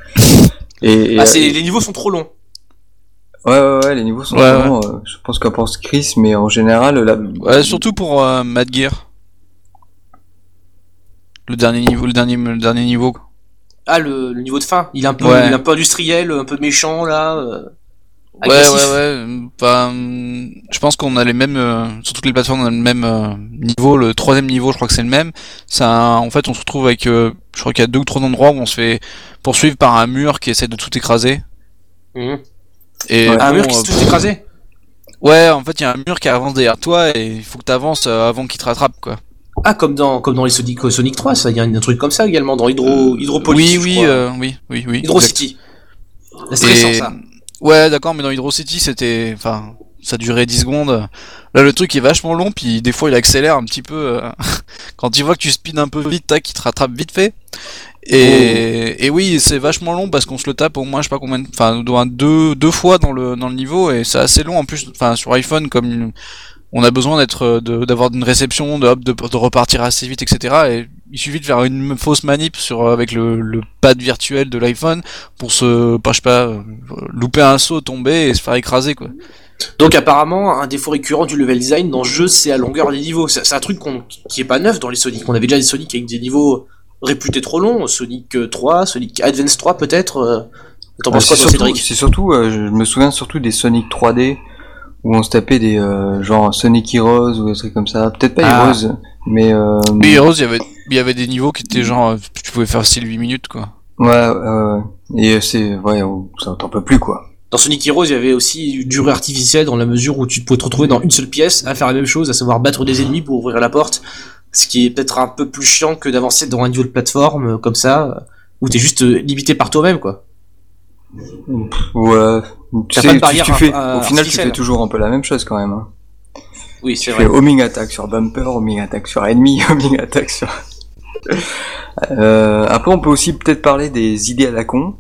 Et, et, Ah, c'est- et- les niveaux sont trop longs. Ouais, ouais, ouais, les niveaux sont Ouais, vraiment, euh, je pense qu'en pense Chris, mais en général, là, Ouais, surtout pour euh, Mad Gear. Le dernier niveau, le dernier, le dernier niveau. quoi. Ah, le, le niveau de fin, il est un peu, Ouais. il est un peu industriel, un peu méchant là. Euh, Ouais, ouais, ouais. Enfin, hum, je pense qu'on a les mêmes, euh, sur toutes les plateformes, on a le même euh, niveau. Le troisième niveau, je crois que c'est le même. C'est un- en fait, on se retrouve avec, euh, je crois qu'il y a deux ou trois endroits où on se fait poursuivre par un mur qui essaie de tout écraser. Mhm. Et Ouais. Un bon, mur qui euh, se tout écrasé. Ouais, en fait, il y a un mur qui avance derrière toi et il faut que tu avances avant qu'il te rattrape, quoi. Ah, comme dans, comme dans les Sonic, Sonic 3, ça, il y a un truc comme ça également, dans Hydro, Hydropolis. oui, je oui, crois. euh, oui, oui, oui. Hydro exact. City. C'est stressant ça. Ouais, d'accord, mais dans Hydro City, c'était, enfin, ça durait 10 secondes. Là, le truc est vachement long, puis des fois, il accélère un petit peu. euh, quand il voit que tu speeds un peu vite, tac, il te rattrape vite fait. Et, et oui, c'est vachement long parce qu'on se le tape au moins, je sais pas combien, de- enfin, deux, deux fois dans le, dans le niveau, et c'est assez long en plus, enfin, sur iPhone, comme on a besoin d'être euh, de- d'avoir une réception, de, hop, de, de repartir assez vite, etc. Et il suffit de faire une fausse manip sur euh, avec le, le pad virtuel de l'iPhone pour se, pas, je sais pas, euh, louper un saut, tomber et se faire écraser quoi. Donc apparemment, un défaut récurrent du level design dans le jeu, c'est la longueur des niveaux. C'est c'est un truc qu'on- qui est pas neuf dans les Sonic. On avait déjà des Sonic avec des niveaux réputés trop longs. Sonic euh, 3, Sonic Advance 3 peut-être. euh. T'en penses c'est quoi, toi, surtout, Cédric? c'est surtout, euh, je me souviens surtout des Sonic 3D où on se tapait des euh, genre Sonic Heroes ou des trucs comme ça. Peut-être pas Ah. Heroes, mais euh, Mais Heroes, il y avait, il y avait des niveaux qui étaient genre, euh, tu pouvais faire style 8 minutes quoi. ouais, euh, et c'est ouais, on- ça t'en peut plus quoi. Dans Sonic Heroes, il y avait aussi du durée artificielle dans la mesure où tu pouvais te retrouver dans une seule pièce à faire la même chose, à savoir battre des ennemis pour ouvrir la porte. Ce qui est peut-être un peu plus chiant que d'avancer dans un niveau de plateforme euh, comme ça, euh, où t'es juste euh, limité par toi-même, quoi. Ouais, tu sais, tu- tu fais, au final tu fais toujours un peu la même chose quand même. Hein. Oui, Tu c'est fais vrai. homing attack sur bumper, homing attack sur ennemi, homing attack sur. euh, après, on peut aussi peut-être parler des idées à la con,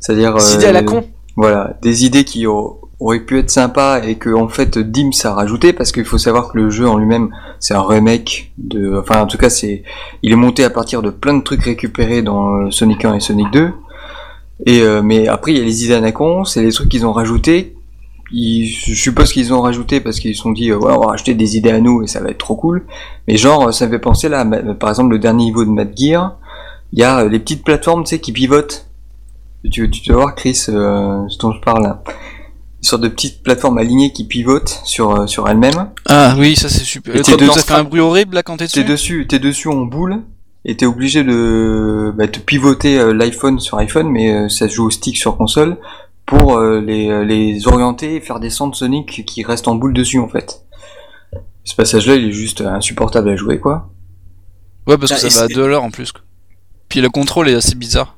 c'est-à-dire. Des euh, idées à la con. Voilà, des idées qui au- auraient pu être sympas et que en fait Dims a rajouté parce qu'il faut savoir que le jeu en lui-même c'est un remake de, enfin en tout cas c'est, il est monté à partir de plein de trucs récupérés dans euh, Sonic 1 et Sonic 2. Et euh, mais après il y a les idées con, c'est les trucs qu'ils ont rajoutés. Ils, je suppose qu'ils ont rajouté parce qu'ils se sont dit euh, ouais on va rajouter des idées à nous et ça va être trop cool. Mais genre ça me fait penser là, par exemple le dernier niveau de Mad Gear, il y a euh, les petites plateformes tu sais qui pivotent. Tu, tu dois voir Chris euh, ce dont je parle là. Une sorte de petite plateforme alignée qui pivote sur, euh, sur elle-même. Ah oui, ça c'est super. Et t'es top, dedans, ça fait un bruit horrible là quand t'es T'es dessus. dessus, t'es dessus en boule et t'es obligé de bah, te pivoter euh, l'iPhone sur iPhone, mais euh, ça se joue au stick sur console pour euh, les, euh, les orienter et faire descendre Sonic qui reste en boule dessus en fait. Ce passage-là, il est juste insupportable à jouer quoi. Ouais, parce que Ah, et ça va à c'est- 2 heures en plus. quoi. Puis le contrôle est assez bizarre.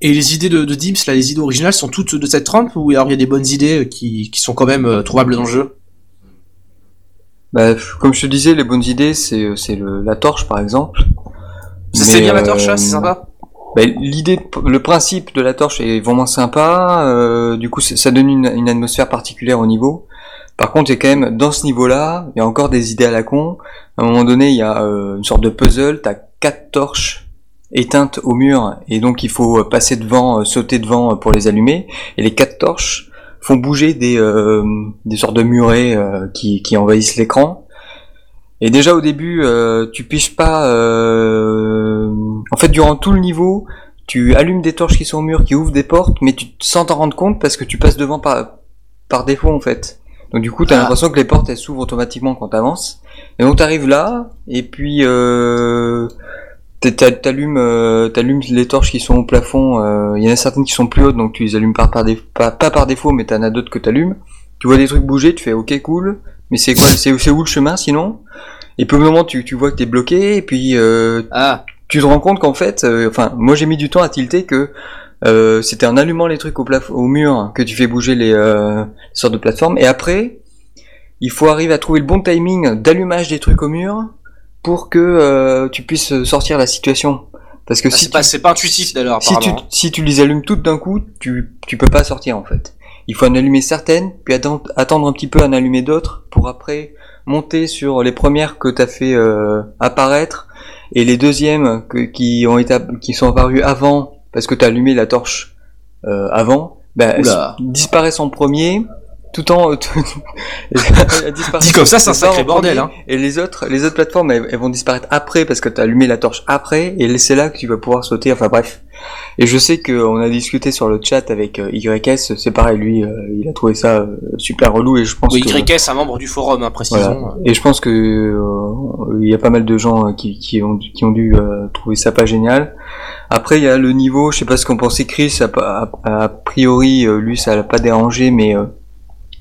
Et les idées de, de Dims, là, les idées originales sont toutes de cette trempe ou alors il y a des bonnes idées qui, qui sont quand même euh, trouvables dans le jeu? Bah, comme je te disais, les bonnes idées, c'est c'est le- la torche par exemple. C'est bien la euh, torche, ça, c'est sympa Bah, l'idée, le principe de la torche est vraiment sympa. euh, du coup, ça donne une, une atmosphère particulière au niveau. Par contre, il y a quand même dans ce niveau-là, il y a encore des idées à la con. À un moment donné, il y a euh, une sorte de puzzle. T'as quatre torches éteintes au mur, et donc il faut euh, passer devant, euh, sauter devant pour les allumer. Et les quatre torches font bouger des euh, des sortes de murets euh, qui, qui envahissent l'écran. Et déjà au début, euh, tu piches pas. euh, En fait, durant tout le niveau, tu allumes des torches qui sont au mur, qui ouvrent des portes, mais tu sans t'en rendre compte parce que tu passes devant par par défaut en fait. Donc du coup, t'as Ah. l'impression que les portes elles s'ouvrent automatiquement quand t'avances. Et donc t'arrives là, et puis euh, t'a- t'a- t'allumes euh, t'allumes les torches qui sont au plafond. euh, Il y en a certaines qui sont plus hautes, donc tu les allumes pas par défaut, pas, pas par défaut, mais t'en as d'autres que t'allumes. Tu vois des trucs bouger, tu fais ok cool, mais c'est quoi, c'est où le chemin sinon? Et puis au moment tu tu vois que t'es bloqué, et puis euh, Ah, tu te rends compte qu'en fait, euh, enfin, moi j'ai mis du temps à tilter que euh, c'était en allumant les trucs au, au mur que tu fais bouger les, sortes de plateformes. Et après, il faut arriver à trouver le bon timing d'allumage des trucs au mur pour que tu puisses sortir la situation. Parce que Ah, si c'est pas, intuitif d'ailleurs, si tu, apparemment. si tu les allumes toutes d'un coup, tu, tu peux pas sortir en fait. Il faut en allumer certaines, puis attendre, un petit peu à en allumer d'autres, pour après monter sur les premières que tu as fait euh, apparaître, et les deuxièmes que, qui, ont été, qui sont apparues avant, parce que tu as allumé la torche euh, avant, bah, disparaissent en premier, tout en... disparaissent Dit comme ça, c'est un tout sacré bordel, hein. Et les autres, les autres plateformes, elles, elles vont disparaître après, parce que tu as allumé la torche après, et c'est là que tu vas pouvoir sauter, enfin bref. Et je sais qu'on a discuté sur le chat avec euh, YS, c'est pareil, lui, euh, il a trouvé ça euh, super relou et je pense Oui, que YS, un membre du forum, hein, précisons. voilà. Et je pense que euh, il y a pas mal de gens qui, qui ont qui ont dû euh, trouver ça pas génial. Après, il y a le niveau, je sais pas ce qu'en pensait Chris. A, a- a priori, lui, ça l'a pas dérangé, mais euh,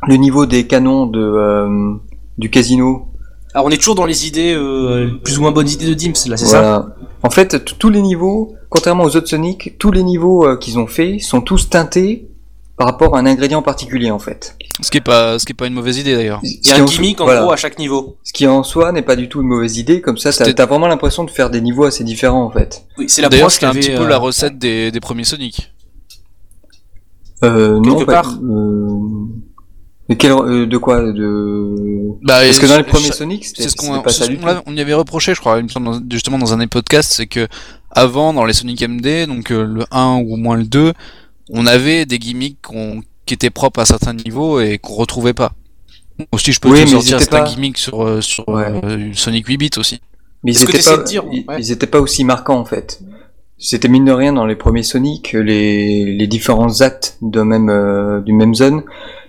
le niveau des canons de du casino. Alors on est toujours dans les idées, euh, plus ou moins bonnes idées de Dims, là, c'est ça. En fait, tous les niveaux, contrairement aux autres Sonic, tous les niveaux euh, qu'ils ont fait sont tous teintés par rapport à un ingrédient particulier, en fait. Ce qui est pas, ce qui est pas une mauvaise idée d'ailleurs. Il y a un gimmick en gros à chaque niveau. Ce qui en soi n'est pas du tout une mauvaise idée, comme ça t'as vraiment l'impression de faire des niveaux assez différents en fait. Oui, c'est la D'ailleurs, c'était un petit peu euh, la recette des, des premiers Sonic. Euh, non, Quelque pas- part. euh, De, quel, euh, de quoi de... Bah, Parce que dans les premiers Sonic, c'est ce qu'on pas ça on y avait reproché, je crois, il me semble, dans- justement dans un des podcasts, c'est que avant, dans les Sonic MD, donc euh, le 1 ou au moins le 2, on avait des gimmicks qu'on- qui étaient propres à certains niveaux et qu'on retrouvait pas. Aussi, je peux Oui, te mais sortir certains pas- gimmicks sur, euh, sur Ouais. euh, Sonic 8 bits aussi. Mais ils étaient, pas, de dire, ils, ouais. ils étaient pas aussi marquants en fait. C'était mine de rien dans les premiers Sonic, les, les différents actes de même, euh, du même zone,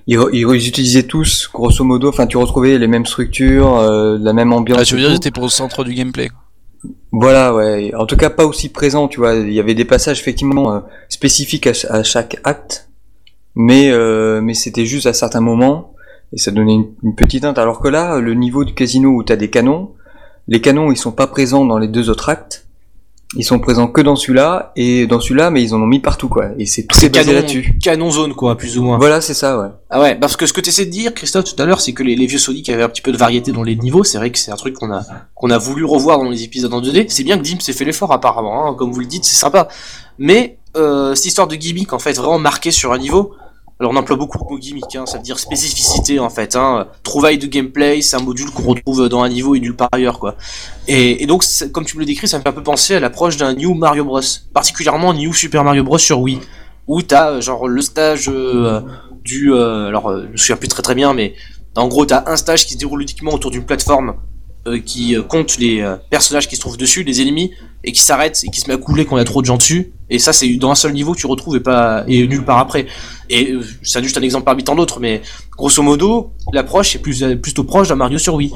ils, ils, utilisaient tous, grosso modo, enfin tu retrouvais les mêmes structures, euh, la même ambiance. Ah, tu veux dire, c'était pour le centre du gameplay. Voilà, ouais. En tout cas, pas aussi présent, tu vois. Il y avait des passages effectivement euh, spécifiques à chaque acte, mais euh, mais c'était juste à certains moments et ça donnait une, une petite teinte. Alors que là, le niveau du casino où t'as des canons, les canons ils sont pas présents dans les deux autres actes. Ils sont présents que dans celui-là et dans celui-là, mais ils en ont mis partout quoi. Et c'est tout est basé canon, là-dessus. canon zone, quoi, plus ou moins. Voilà, c'est ça, ouais. Ah ouais, parce que ce que tu essaies de dire, Christophe, tout à l'heure, c'est que les, les vieux Sonic avaient un petit peu de variété dans les niveaux. C'est vrai que c'est un truc qu'on a, qu'on a voulu revoir dans les épisodes en 2D. C'est bien que Dim s'est fait l'effort, apparemment, hein, comme vous le dites, c'est sympa. Mais, euh, cette histoire de gimmick, en fait, vraiment marquée sur un niveau, alors on emploie beaucoup le mot gimmick, hein, ça veut dire spécificité, en fait, hein. Trouvaille de gameplay, c'est un module qu'on retrouve dans un niveau et nulle part ailleurs, quoi. Et, donc, comme tu me le décris, ça me fait un peu penser à l'approche d'un New Mario Bros. Particulièrement New Super Mario Bros. sur Wii. Où t'as, euh, genre, le stage, euh, du euh, alors je me souviens plus très très bien mais en gros t'as un stage qui se déroule uniquement autour d'une plateforme euh, qui euh, compte les euh, personnages qui se trouvent dessus les ennemis et qui s'arrête et qui se met à couler quand il y a trop de gens dessus et ça c'est dans un seul niveau que tu retrouves et pas et nulle part après et c'est juste un exemple parmi tant d'autres mais grosso modo l'approche est plus plutôt proche d'un Mario sur Wii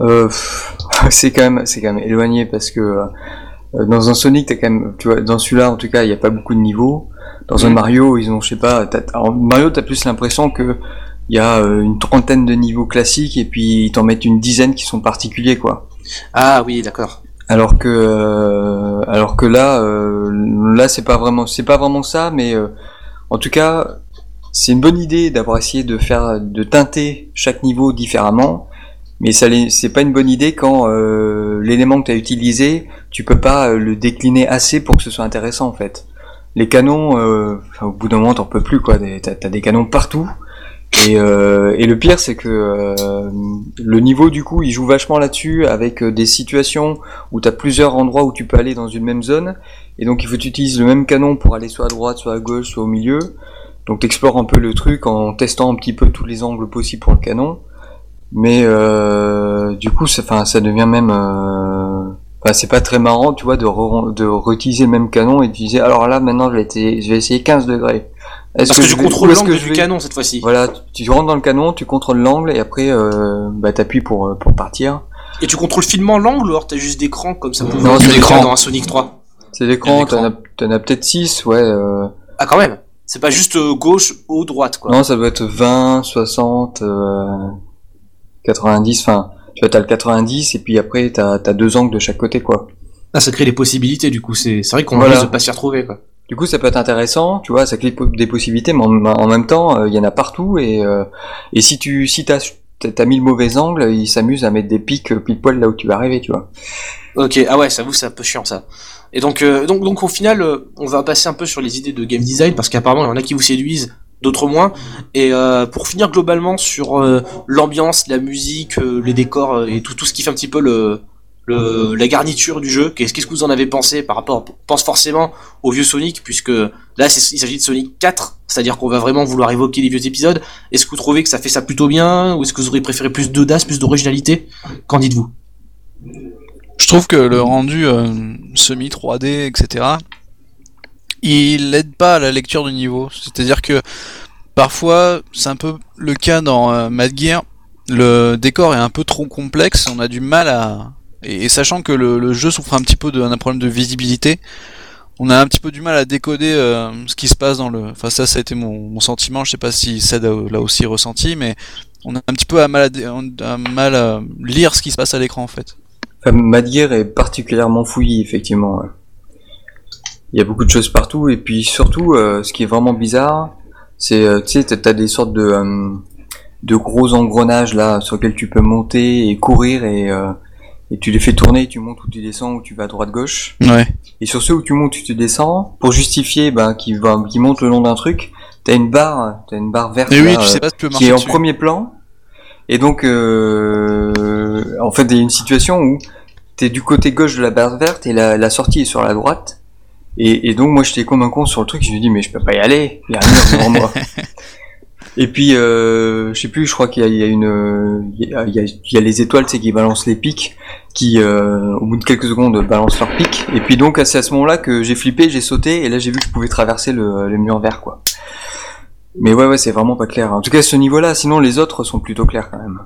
Euh, c'est quand même, c'est quand même éloigné parce que euh, dans un Sonic, t'as quand même, tu vois, dans celui-là en tout cas, il n'y a pas beaucoup de niveaux. Dans un Mhm. Mario, ils ont, je sais pas, t'as- en Mario, t'as plus l'impression que il y a euh, une trentaine de niveaux classiques et puis ils t'en mettent une dizaine qui sont particuliers, quoi. ah oui d'accord Alors que, euh, alors que là, euh, là, c'est pas vraiment, c'est pas vraiment ça, mais euh, en tout cas, c'est une bonne idée d'avoir essayé de faire, de teinter chaque niveau différemment. Mais ça, c'est pas une bonne idée quand l'élément que tu as utilisé, tu peux pas le décliner assez pour que ce soit intéressant en fait. Les canons, au bout d'un moment, t'en peux plus quoi. T'as t'as des canons partout. Et, euh, et le pire, c'est que euh, le niveau du coup, il joue vachement là-dessus avec euh, des situations où tu as plusieurs endroits où tu peux aller dans une même zone. Et donc il faut que tu utilises le même canon pour aller soit à droite, soit à gauche, soit au milieu. Donc tu explores un peu le truc en testant un petit peu tous les angles possibles pour le canon. Mais euh, du coup, ça, ça devient même... Euh, enfin, c'est pas très marrant, tu vois, de, re- de réutiliser le même canon et de dire alors là, maintenant, je vais, je vais essayer 15 degrés. Parce que, je tu vais- est-ce l'angle que je du vais canon cette fois-ci Voilà, tu, tu rentres dans le canon, tu contrôles l'angle et après, euh, bah, t'appuies pour, euh, pour partir. et tu contrôles finement l'angle ou alors t'as juste d'écran comme ça Non, c'est l'écran. dans un Sonic 3 C'est l'écran, l'écran. t'en as, as peut-être 6, ouais. Euh, ah quand même c'est pas juste euh, gauche haut droite quoi Non, ça doit être 20, 60, euh, 90, enfin, tu vois, t'as le 90 et puis après t'as as deux angles de chaque côté, quoi. Ah, ça crée des possibilités, du coup. C'est c'est vrai qu'on Voilà. risque de pas s'y retrouver, quoi. Du coup, ça peut être intéressant, tu vois, ça crée des possibilités, mais en, même temps, euh, il y en a partout et, euh, et si tu si t'as t'as mis le mauvais angle, ils s'amusent à mettre des pics euh, pile poil là où tu vas arriver, tu vois. Ok, ah ouais, ça vous, c'est un peu chiant, ça. Et donc, euh, donc, donc au final, on va passer un peu sur les idées de game design, parce qu'apparemment, il y en a qui vous séduisent, d'autres moins. Et pour finir globalement sur l'ambiance, la musique, les décors et tout, tout ce qui fait un petit peu le, la garniture du jeu, qu'est-ce que vous en avez pensé par rapport, pense forcément au vieux Sonic, puisque là, il s'agit de Sonic 4, c'est-à-dire qu'on va vraiment vouloir évoquer les vieux épisodes. Est-ce que vous trouvez que ça fait ça plutôt bien, ou est-ce que vous auriez préféré plus d'audace, plus d'originalité? Qu'en dites-vous? Je trouve que le rendu euh, semi 3D, etc., il aide pas à la lecture du niveau. C'est-à-dire que parfois, c'est un peu le cas dans euh, Mad Gear, le décor est un peu trop complexe, on a du mal à... Et, sachant que le, jeu souffre un petit peu d'un problème de visibilité, on a un petit peu du mal à décoder euh, ce qui se passe dans le... Enfin ça, ça a été mon, sentiment, je sais pas si Ced l'a aussi ressenti, mais on a un petit peu à mal à, lire ce qui se passe à l'écran en fait. Enfin, Mad Gear est particulièrement fouillis, effectivement. Il y a beaucoup de choses partout, et puis surtout, euh, ce qui est vraiment bizarre, c'est, euh, tu sais, t'as- des sortes de, euh, de gros engrenages là sur lesquels tu peux monter et courir, et, euh, et tu les fais tourner, tu montes ou tu descends ou tu vas à droite gauche. Ouais. Et sur ceux où tu montes ou tu descends, pour justifier ben, qu'ils va- qu'ils montent le long d'un truc, t'as une barre, t'as une barre verte Mais oui, là, tu euh, sais pas si tu peux qui est en premier plan. Et donc, euh, en fait, il y a une situation où t'es du côté gauche de la barre verte et la, la sortie est sur la droite. Et, et donc, moi, j'étais comme un con sur le truc. Je me dit, mais je peux pas y aller. Il y a un mur devant moi. Et puis, euh, je sais plus. Je crois qu'il y a, il y a une, euh, il y a, il y a- les étoiles, sais, qui balancent les pics, qui, euh, au bout de quelques secondes, balancent leurs pics. Et puis donc, c'est à ce moment-là que j'ai flippé, j'ai sauté, et là, j'ai vu que je pouvais traverser le, le mur vert, quoi. Mais ouais, ouais, c'est vraiment pas clair. En tout cas, ce niveau-là, sinon les autres sont plutôt clairs quand même.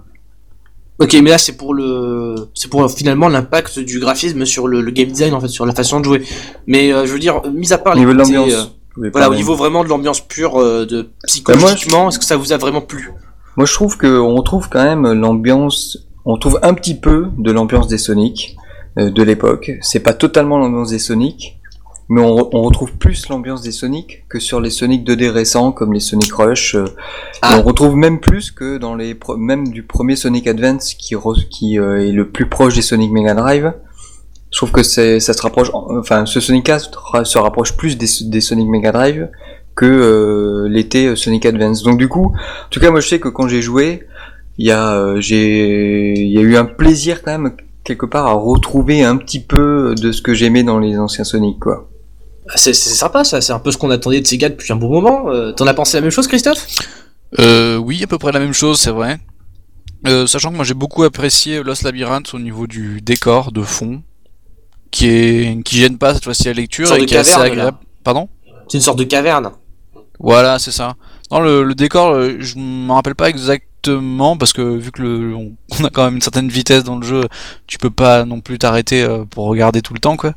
Ok, mais là c'est pour le, c'est pour finalement l'impact du graphisme sur le, le game design en fait, sur la façon de jouer. Mais euh, je veux dire, mis à part les niveau de l'ambiance. Voilà, au niveau vraiment de l'ambiance pure euh, de Bah, psychologiquement, est-ce que ça vous a vraiment plu? Moi, je trouve que on retrouve quand même l'ambiance. On trouve un petit peu de l'ambiance des Sonic euh, de l'époque. C'est pas totalement l'ambiance des Sonic, mais on, on retrouve plus l'ambiance des Sonic que sur les Sonic 2D récents comme les Sonic Rush. euh, Ah. et on retrouve même plus que dans les même du premier Sonic Advance qui qui euh, est le plus proche des Sonic Mega Drive. Je trouve que c'est ça se rapproche. Enfin, ce Sonic 4 se rapproche plus des, des Sonic Mega Drive que euh, l'était euh, Sonic Advance. Donc du coup, en tout cas, moi je sais que quand j'ai joué, il y a euh, j'ai il y a eu un plaisir quand même quelque part à retrouver un petit peu de ce que j'aimais dans les anciens Sonic quoi. C'est c'est sympa ça, c'est un peu ce qu'on attendait de Sega depuis un bon moment. Euh, T'en as pensé la même chose, Christophe? Euh, oui, à peu près la même chose, c'est vrai. Euh, sachant que moi j'ai beaucoup apprécié Lost Labyrinth au niveau du décor de fond, qui est qui gêne pas cette fois-ci à lecture et qui est assez là. agréable. Pardon? C'est une sorte de caverne. Voilà, c'est ça. Non, le, le décor, euh, je m'en rappelle pas exactement parce que vu que le, on, on a quand même une certaine vitesse dans le jeu, tu peux pas non plus t'arrêter euh, pour regarder tout le temps, quoi.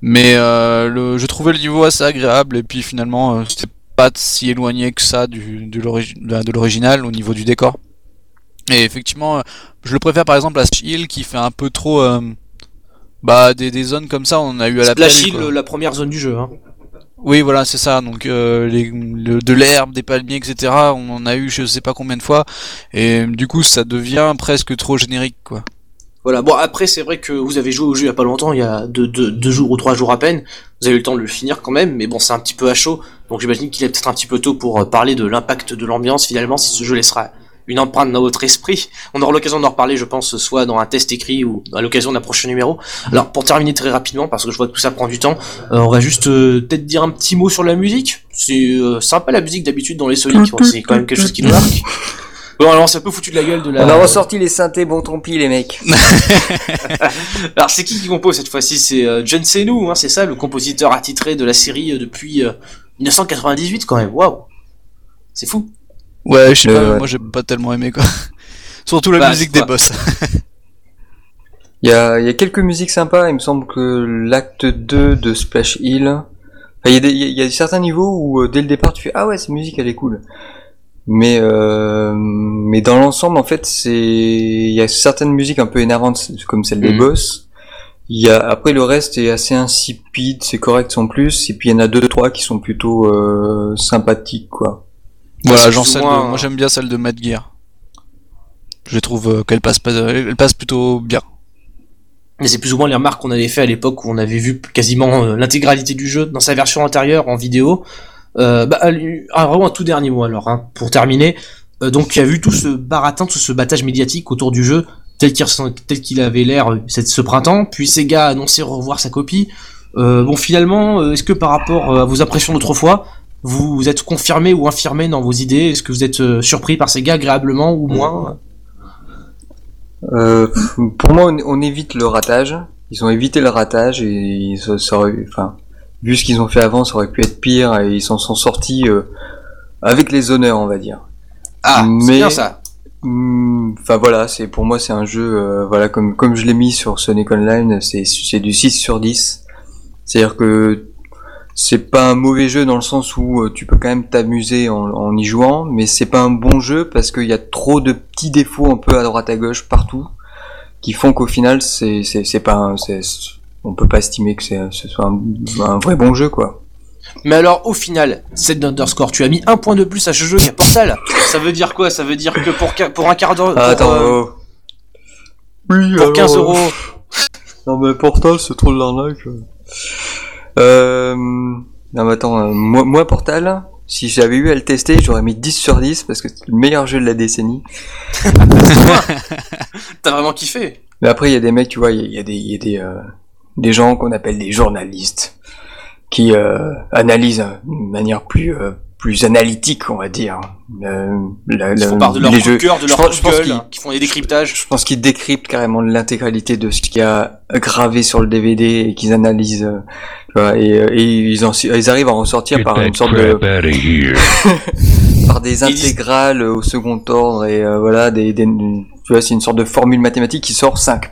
Mais euh, le, je trouvais le niveau assez agréable et puis finalement, euh, c'était pas si éloigné que ça du, de l'origi- de l'original au niveau du décor. Et effectivement, je le préfère par exemple à Hill qui fait un peu trop, euh, bah des, des zones comme ça, on en a eu à la Hill, la première zone du jeu. Hein. Oui, voilà, c'est ça. Donc euh, les, le- de l'herbe, des palmiers, etc. On en a eu je sais pas combien de fois, et du coup ça devient presque trop générique, quoi. Voilà. Bon, après, c'est vrai que vous avez joué au jeu il y a pas longtemps, il y a deux, deux, deux jours ou trois jours à peine. Vous avez eu le temps de le finir quand même, mais bon, c'est un petit peu à chaud. Donc j'imagine qu'il est peut-être un petit peu tôt pour euh, parler de l'impact de l'ambiance finalement, si ce jeu laissera une empreinte dans votre esprit. On aura l'occasion d'en reparler, je pense, soit dans un test écrit ou à l'occasion d'un prochain numéro. Alors, pour terminer très rapidement, parce que je vois que tout ça prend du temps, euh, on va juste euh, peut-être dire un petit mot sur la musique. C'est euh, sympa la musique d'habitude dans les Sonic, Bon, c'est quand même quelque chose qui nous marque. Bon, alors on s'est un peu foutu de la gueule de la. On a ressorti les synthés bon tant pis les mecs. Alors c'est qui qui compose cette fois-ci? C'est euh, John Senou, hein, c'est ça, le compositeur attitré de la série euh, depuis euh, 1998 quand même. Waouh, c'est fou. Ouais, je sais pas, ouais. moi j'ai pas tellement aimé, quoi. Surtout la Bah, musique des boss. Il y a, il y a quelques musiques sympas, il me semble que l'acte 2 de Splash Hill, il y, a des- y certains niveaux où euh, dès le départ tu fais ah ouais cette musique elle est cool. Mais euh, mais dans l'ensemble en fait c'est il y a certaines musiques un peu énervantes comme celle des Mhm. boss. Il y a après le reste est assez insipide, c'est correct sans plus et puis il y en a deux trois qui sont plutôt euh, sympathiques quoi. Voilà, genre plus ou celle moins- de, moi j'aime bien celle de Mad Gear. Je trouve euh, qu'elle passe pas, elle passe plutôt bien. Mais c'est plus ou moins les remarques qu'on avait fait à l'époque où on avait vu quasiment euh, l'intégralité du jeu dans sa version antérieure en vidéo. Euh, bah, euh, ah, vraiment un tout dernier mot alors, hein, pour terminer. Euh, donc tu as vu tout ce baratin, tout ce battage médiatique autour du jeu tel qu'il ressent- tel qu'il avait l'air euh, cette- ce printemps. Puis Sega a annoncé revoir sa copie. Euh, bon finalement, euh, est-ce que par rapport à vos impressions d'autrefois, vous, vous êtes confirmé ou infirmé dans vos idées? Est-ce que vous êtes euh, surpris par Sega agréablement ou moins? Euh, pour moi, on, on évite le ratage. Ils ont évité le ratage et ils, ça aurait- enfin, vu ce qu'ils ont fait avant, ça aurait pu être pire et ils s'en sont sortis euh, avec les honneurs, on va dire. Ah, c'est Mais- bien ça. Hmm, Enfin voilà, c'est pour moi c'est un jeu, euh, voilà comme comme je l'ai mis sur Sonic Online, c'est c'est du 6 sur 10. C'est-à-dire que c'est pas un mauvais jeu dans le sens où euh, tu peux quand même t'amuser en, en y jouant, mais c'est pas un bon jeu parce qu'il y a trop de petits défauts un peu à droite à gauche partout qui font qu'au final c'est c'est c'est pas un- c'est on peut pas estimer que c'est ce soit un, un vrai bon jeu quoi. Mais alors, au final, cette underscore, tu as mis un point de plus à ce jeu qu'à Portal. Ça veut dire quoi? Ça veut dire que pour, pour un quart d'heure, Ah, attends, euh, oh. oui, pour 15 euros, Non mais Portal c'est trop de l'arnaque. Euh, non mais attends, euh, moi, moi Portal, Si j'avais eu à le tester, j'aurais mis 10 sur 10 parce que c'est le meilleur jeu de la décennie. T'as vraiment kiffé? Mais après, il y a des mecs, tu vois, il y a- des, il y a des, euh, des gens qu'on appelle des journalistes qui euh, analysent euh, d'une manière plus euh, plus analytique, on va dire. euh, la- Ils font part de leur les coup de jeux. cœur, de leur je pense qu'ils- font des décryptages. Je pense qu'ils décryptent carrément l'intégralité de ce qu'il y a gravé sur le DVD et qu'ils analysent, euh, tu vois, et, euh, et ils, en, ils arrivent à en sortir Get par une sorte de, par des intégrales au second ordre et euh, voilà, des, des, tu vois, c'est une sorte de formule mathématique qui sort 5.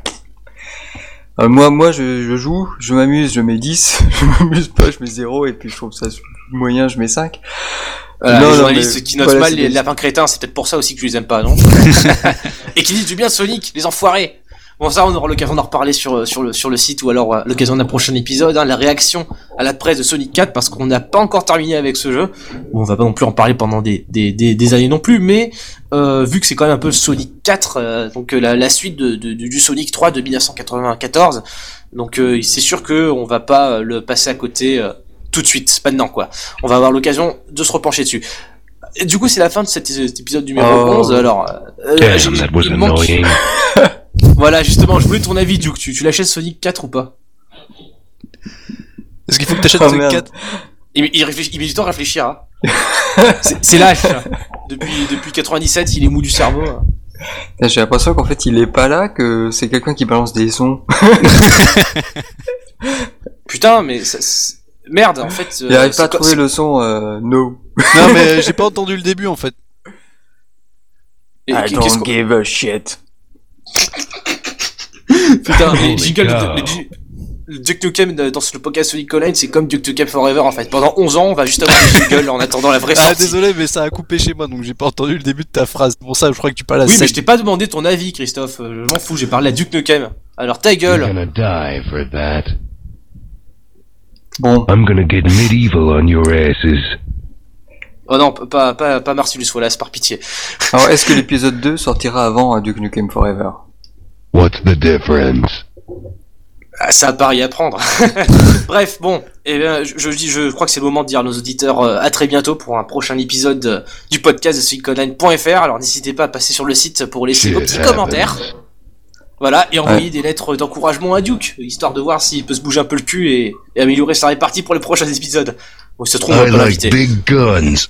Euh, moi, moi, je, je joue, je m'amuse, je mets 10, je m'amuse pas, je mets 0, et puis je trouve ça moyen, je mets 5. Voilà, Non, les non, journalistes mais qui notent voilà, mal les lapins crétins, c'est peut-être pour ça aussi que je les aime pas, non? Et qui disent du bien de Sonic, les enfoirés Bon ça on aura l'occasion d'en reparler sur, sur, le, sur le site ou alors euh, l'occasion d'un prochain épisode, hein, la réaction à la presse de Sonic 4 parce qu'on n'a pas encore terminé avec ce jeu. Bon, on va pas non plus en parler pendant des, des, des, des années non plus, mais euh, vu que c'est quand même un peu Sonic 4, euh, donc la, la suite de, de- du Sonic 3 de 1994, donc euh, c'est sûr que on va pas le passer à côté tout de suite, pas dedans quoi. On va avoir l'occasion de se repencher dessus. Et du coup, c'est la fin de cet, cet épisode numéro Oh. 11. Alors, euh, was il manque-. Voilà, justement, je voulais ton avis, Duke. Tu, tu l'achètes Sonic 4 ou pas? Est-ce qu'il faut que t'achètes Oh, Sonic merde. 4 il, il, réfléchit, il met du temps à réfléchir. Hein. C'est- c'est l'âge. ça. Depuis, depuis 97, il est mou du cerveau. hein. Putain, J'ai l'impression qu'en fait, il est pas là, que c'est quelqu'un qui balance des sons. Putain, mais ça, c'est- merde, en fait. Il euh, pas à trouver le son, euh, no. Non mais j'ai pas entendu le début en fait. Et- I don't give a shit. Putain, les Holy jingles de- cow. les ji- le Duke Nukem dans le podcast Sonic Online, c'est comme Duke Nukem Forever en fait. Pendant 11 ans, on va juste avoir des jingles en attendant la vraie Ah sortie. désolé mais ça a coupé chez moi donc j'ai pas entendu le début de ta phrase. Pour ça je crois que tu parles à Oui, mais je t'ai pas demandé ton avis, Christophe. Euh, Je m'en fous, j'ai parlé à Duke Nukem. Alors ta You're gueule. gonna die for that. Bon. I'm gonna get medieval on your asses. Oh non, pas, pas, pas Marcellus Wallace, par pitié. Alors, est-ce que l'épisode 2 sortira avant euh, Duke Nukem Forever? What's the difference? Ah, ça a pas rien à prendre. Bref, bon, eh bien, je, je dis, je crois que c'est le moment de dire à nos auditeurs euh, à très bientôt pour un prochain épisode euh, du podcast de siliconline.fr. Alors n'hésitez pas à passer sur le site pour laisser vos petits happens. commentaires. Voilà, et envoyer des lettres d'encouragement à Duke, histoire de voir s'il peut se bouger un peu le cul et, et améliorer sa répartie pour les prochains épisodes. Bon, il se trouve, on va like big guns.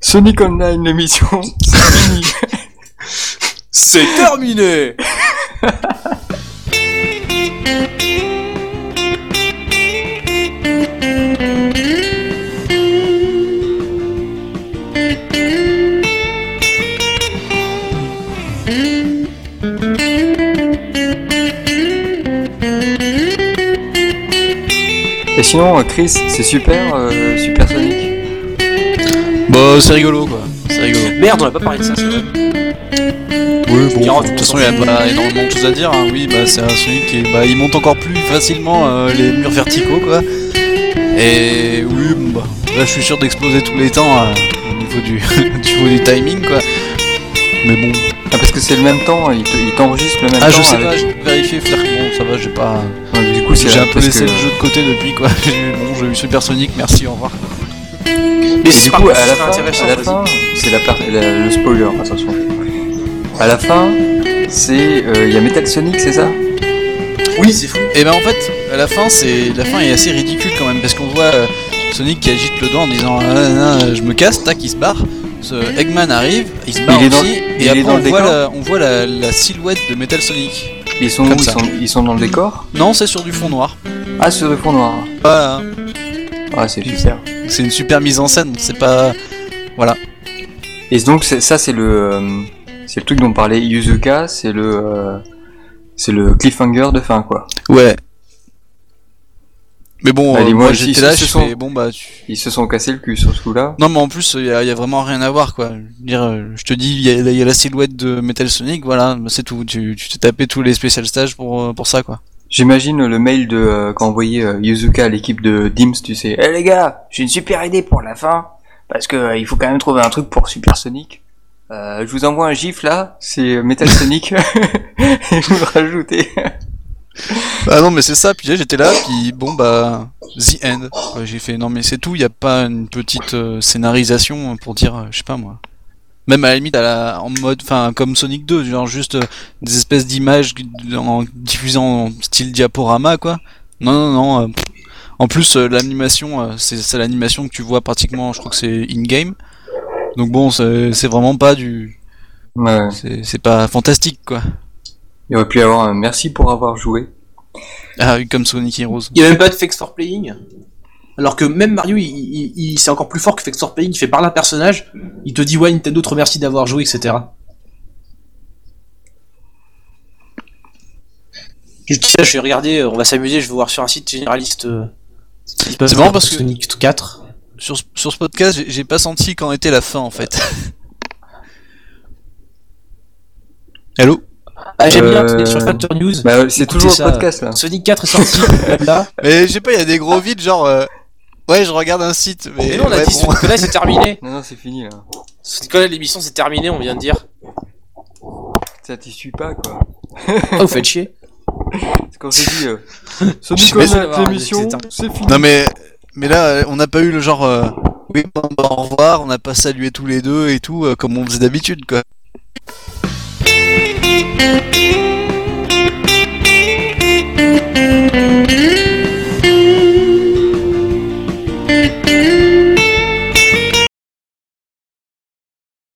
Sonic Online, l'émission. C'est fini. C'est terminé sinon, euh, Chris, c'est super, euh, Super Sonic. Bah c'est rigolo quoi. C'est rigolo. Merde, on a pas parlé de ça, c'est vrai. Oui, bon, de toute on façon, il y a pas énormément de choses à dire. hein. Oui, bah, c'est un Sonic qui bah, il monte encore plus facilement euh, les murs verticaux, quoi. Et oui, bon, bah, là, je suis sûr d'exploser tous les temps euh, au niveau du, du niveau du timing, quoi. Mais bon. Ah, parce que c'est le même temps, il te- il t'enregistre le même Ah, temps. je sais avec- pas, j'ai vérifié, Flair. Bon, ça va, j'ai pas. Ouais, coup, c'est J'ai un peu laissé que- le jeu de côté depuis, quoi. J'ai- bon, j'ai eu Super Sonic, merci, au revoir. Mais du coup, à la c'est fin, intéressant, à la vas-y. fin, c'est la, part- la- le spoiler, attention. À la fin, c'est euh, il y a Metal Sonic, c'est ça? Oui, c'est fou. Et ben en fait, à la fin, c'est la fin est assez ridicule quand même parce qu'on voit euh, Sonic qui agite le doigt en disant ah, non, non, je me casse, tac, il se barre. Ce Eggman arrive, il se barre Il dans- aussi, il et après voit, la, on voit la, la silhouette de Metal Sonic. Ils sont Comme où ils sont, ils sont dans le décor Non, c'est sur du fond noir. Ah, sur le fond noir. Voilà. Ah, c'est super. C'est une super mise en scène, c'est pas. Et donc ça, c'est le, euh, c'est le truc dont parlait Yuzuka, c'est le, euh, c'est le cliffhanger de fin, quoi. Ouais. Mais bon, euh, moi, j'étais là, je sont- fais bon bah. Tu... Ils se sont cassés le cul sur ce coup-là. Non, mais en plus, il y, a y a vraiment rien à voir quoi. Je, veux dire, euh, je te dis, il y, a- il y a la silhouette de Metal Sonic, voilà, c'est tout. Tu tu t'es tapé tous les spécial stages pour, euh, pour ça quoi. J'imagine le mail de euh, qu'a envoyé euh, Yuzuka à l'équipe de Dims, tu sais. Eh les gars, j'ai une super idée pour la fin, parce que euh, il faut quand même trouver un truc pour Super Sonic. Euh, je vous envoie un gif là, c'est Metal Sonic, et vous le rajoutez. Bah non mais c'est ça, puis j'étais là, puis bon bah the end. J'ai fait non mais c'est tout, il y a pas une petite euh, scénarisation pour dire, euh, je sais pas moi. Même à la limite à la, en mode, enfin comme Sonic 2, genre juste euh, des espèces d'images en diffusant en style diaporama quoi. Non non non. en plus l'animation, c'est c'est l'animation que tu vois pratiquement, je crois que c'est in game. Donc bon, c'est c'est vraiment pas du, Ouais. c'est pas fantastique quoi. Il aurait pu y avoir un merci pour avoir joué. Ah oui, comme Sonic Heroes. Il y a même pas de Flex for Playing. Alors que même Mario, il, il- il- c'est encore plus fort que Flex for Playing. Il fait parler un personnage, il te dit ouais Nintendo te remercie d'avoir joué, etc. Je dis ça, je vais regarder, euh, on va s'amuser, je vais voir sur un site généraliste. euh, ce qui se passe C'est marrant parce que- Sonic 4. Sur, ce- sur ce podcast, j'ai- j'ai pas senti quand était la fin en fait. Allô? Ah, j'aime bien, Euh, c'est sur Factor News. Bah, c'est toujours le podcast là. Sonic 4 est sorti, là. Mais je sais pas, il y a des gros vides genre. euh, Ouais, je regarde un site, mais. Et nous on a ouais, dit bon. Sonic Online c'est terminé. Non, non, c'est fini là. Sonic Online, l'émission c'est terminé, on vient de dire. Ça t'y suit pas quoi. Ah, vous faites chier. C'est quand j'ai dit euh, Sonic l'émission, c'est fini. Non mais. Mais là, euh, on n'a pas eu le genre. euh, Oui, bon, bah, au revoir, on n'a pas salué tous les deux et tout, euh, comme on faisait d'habitude quoi. Thank you.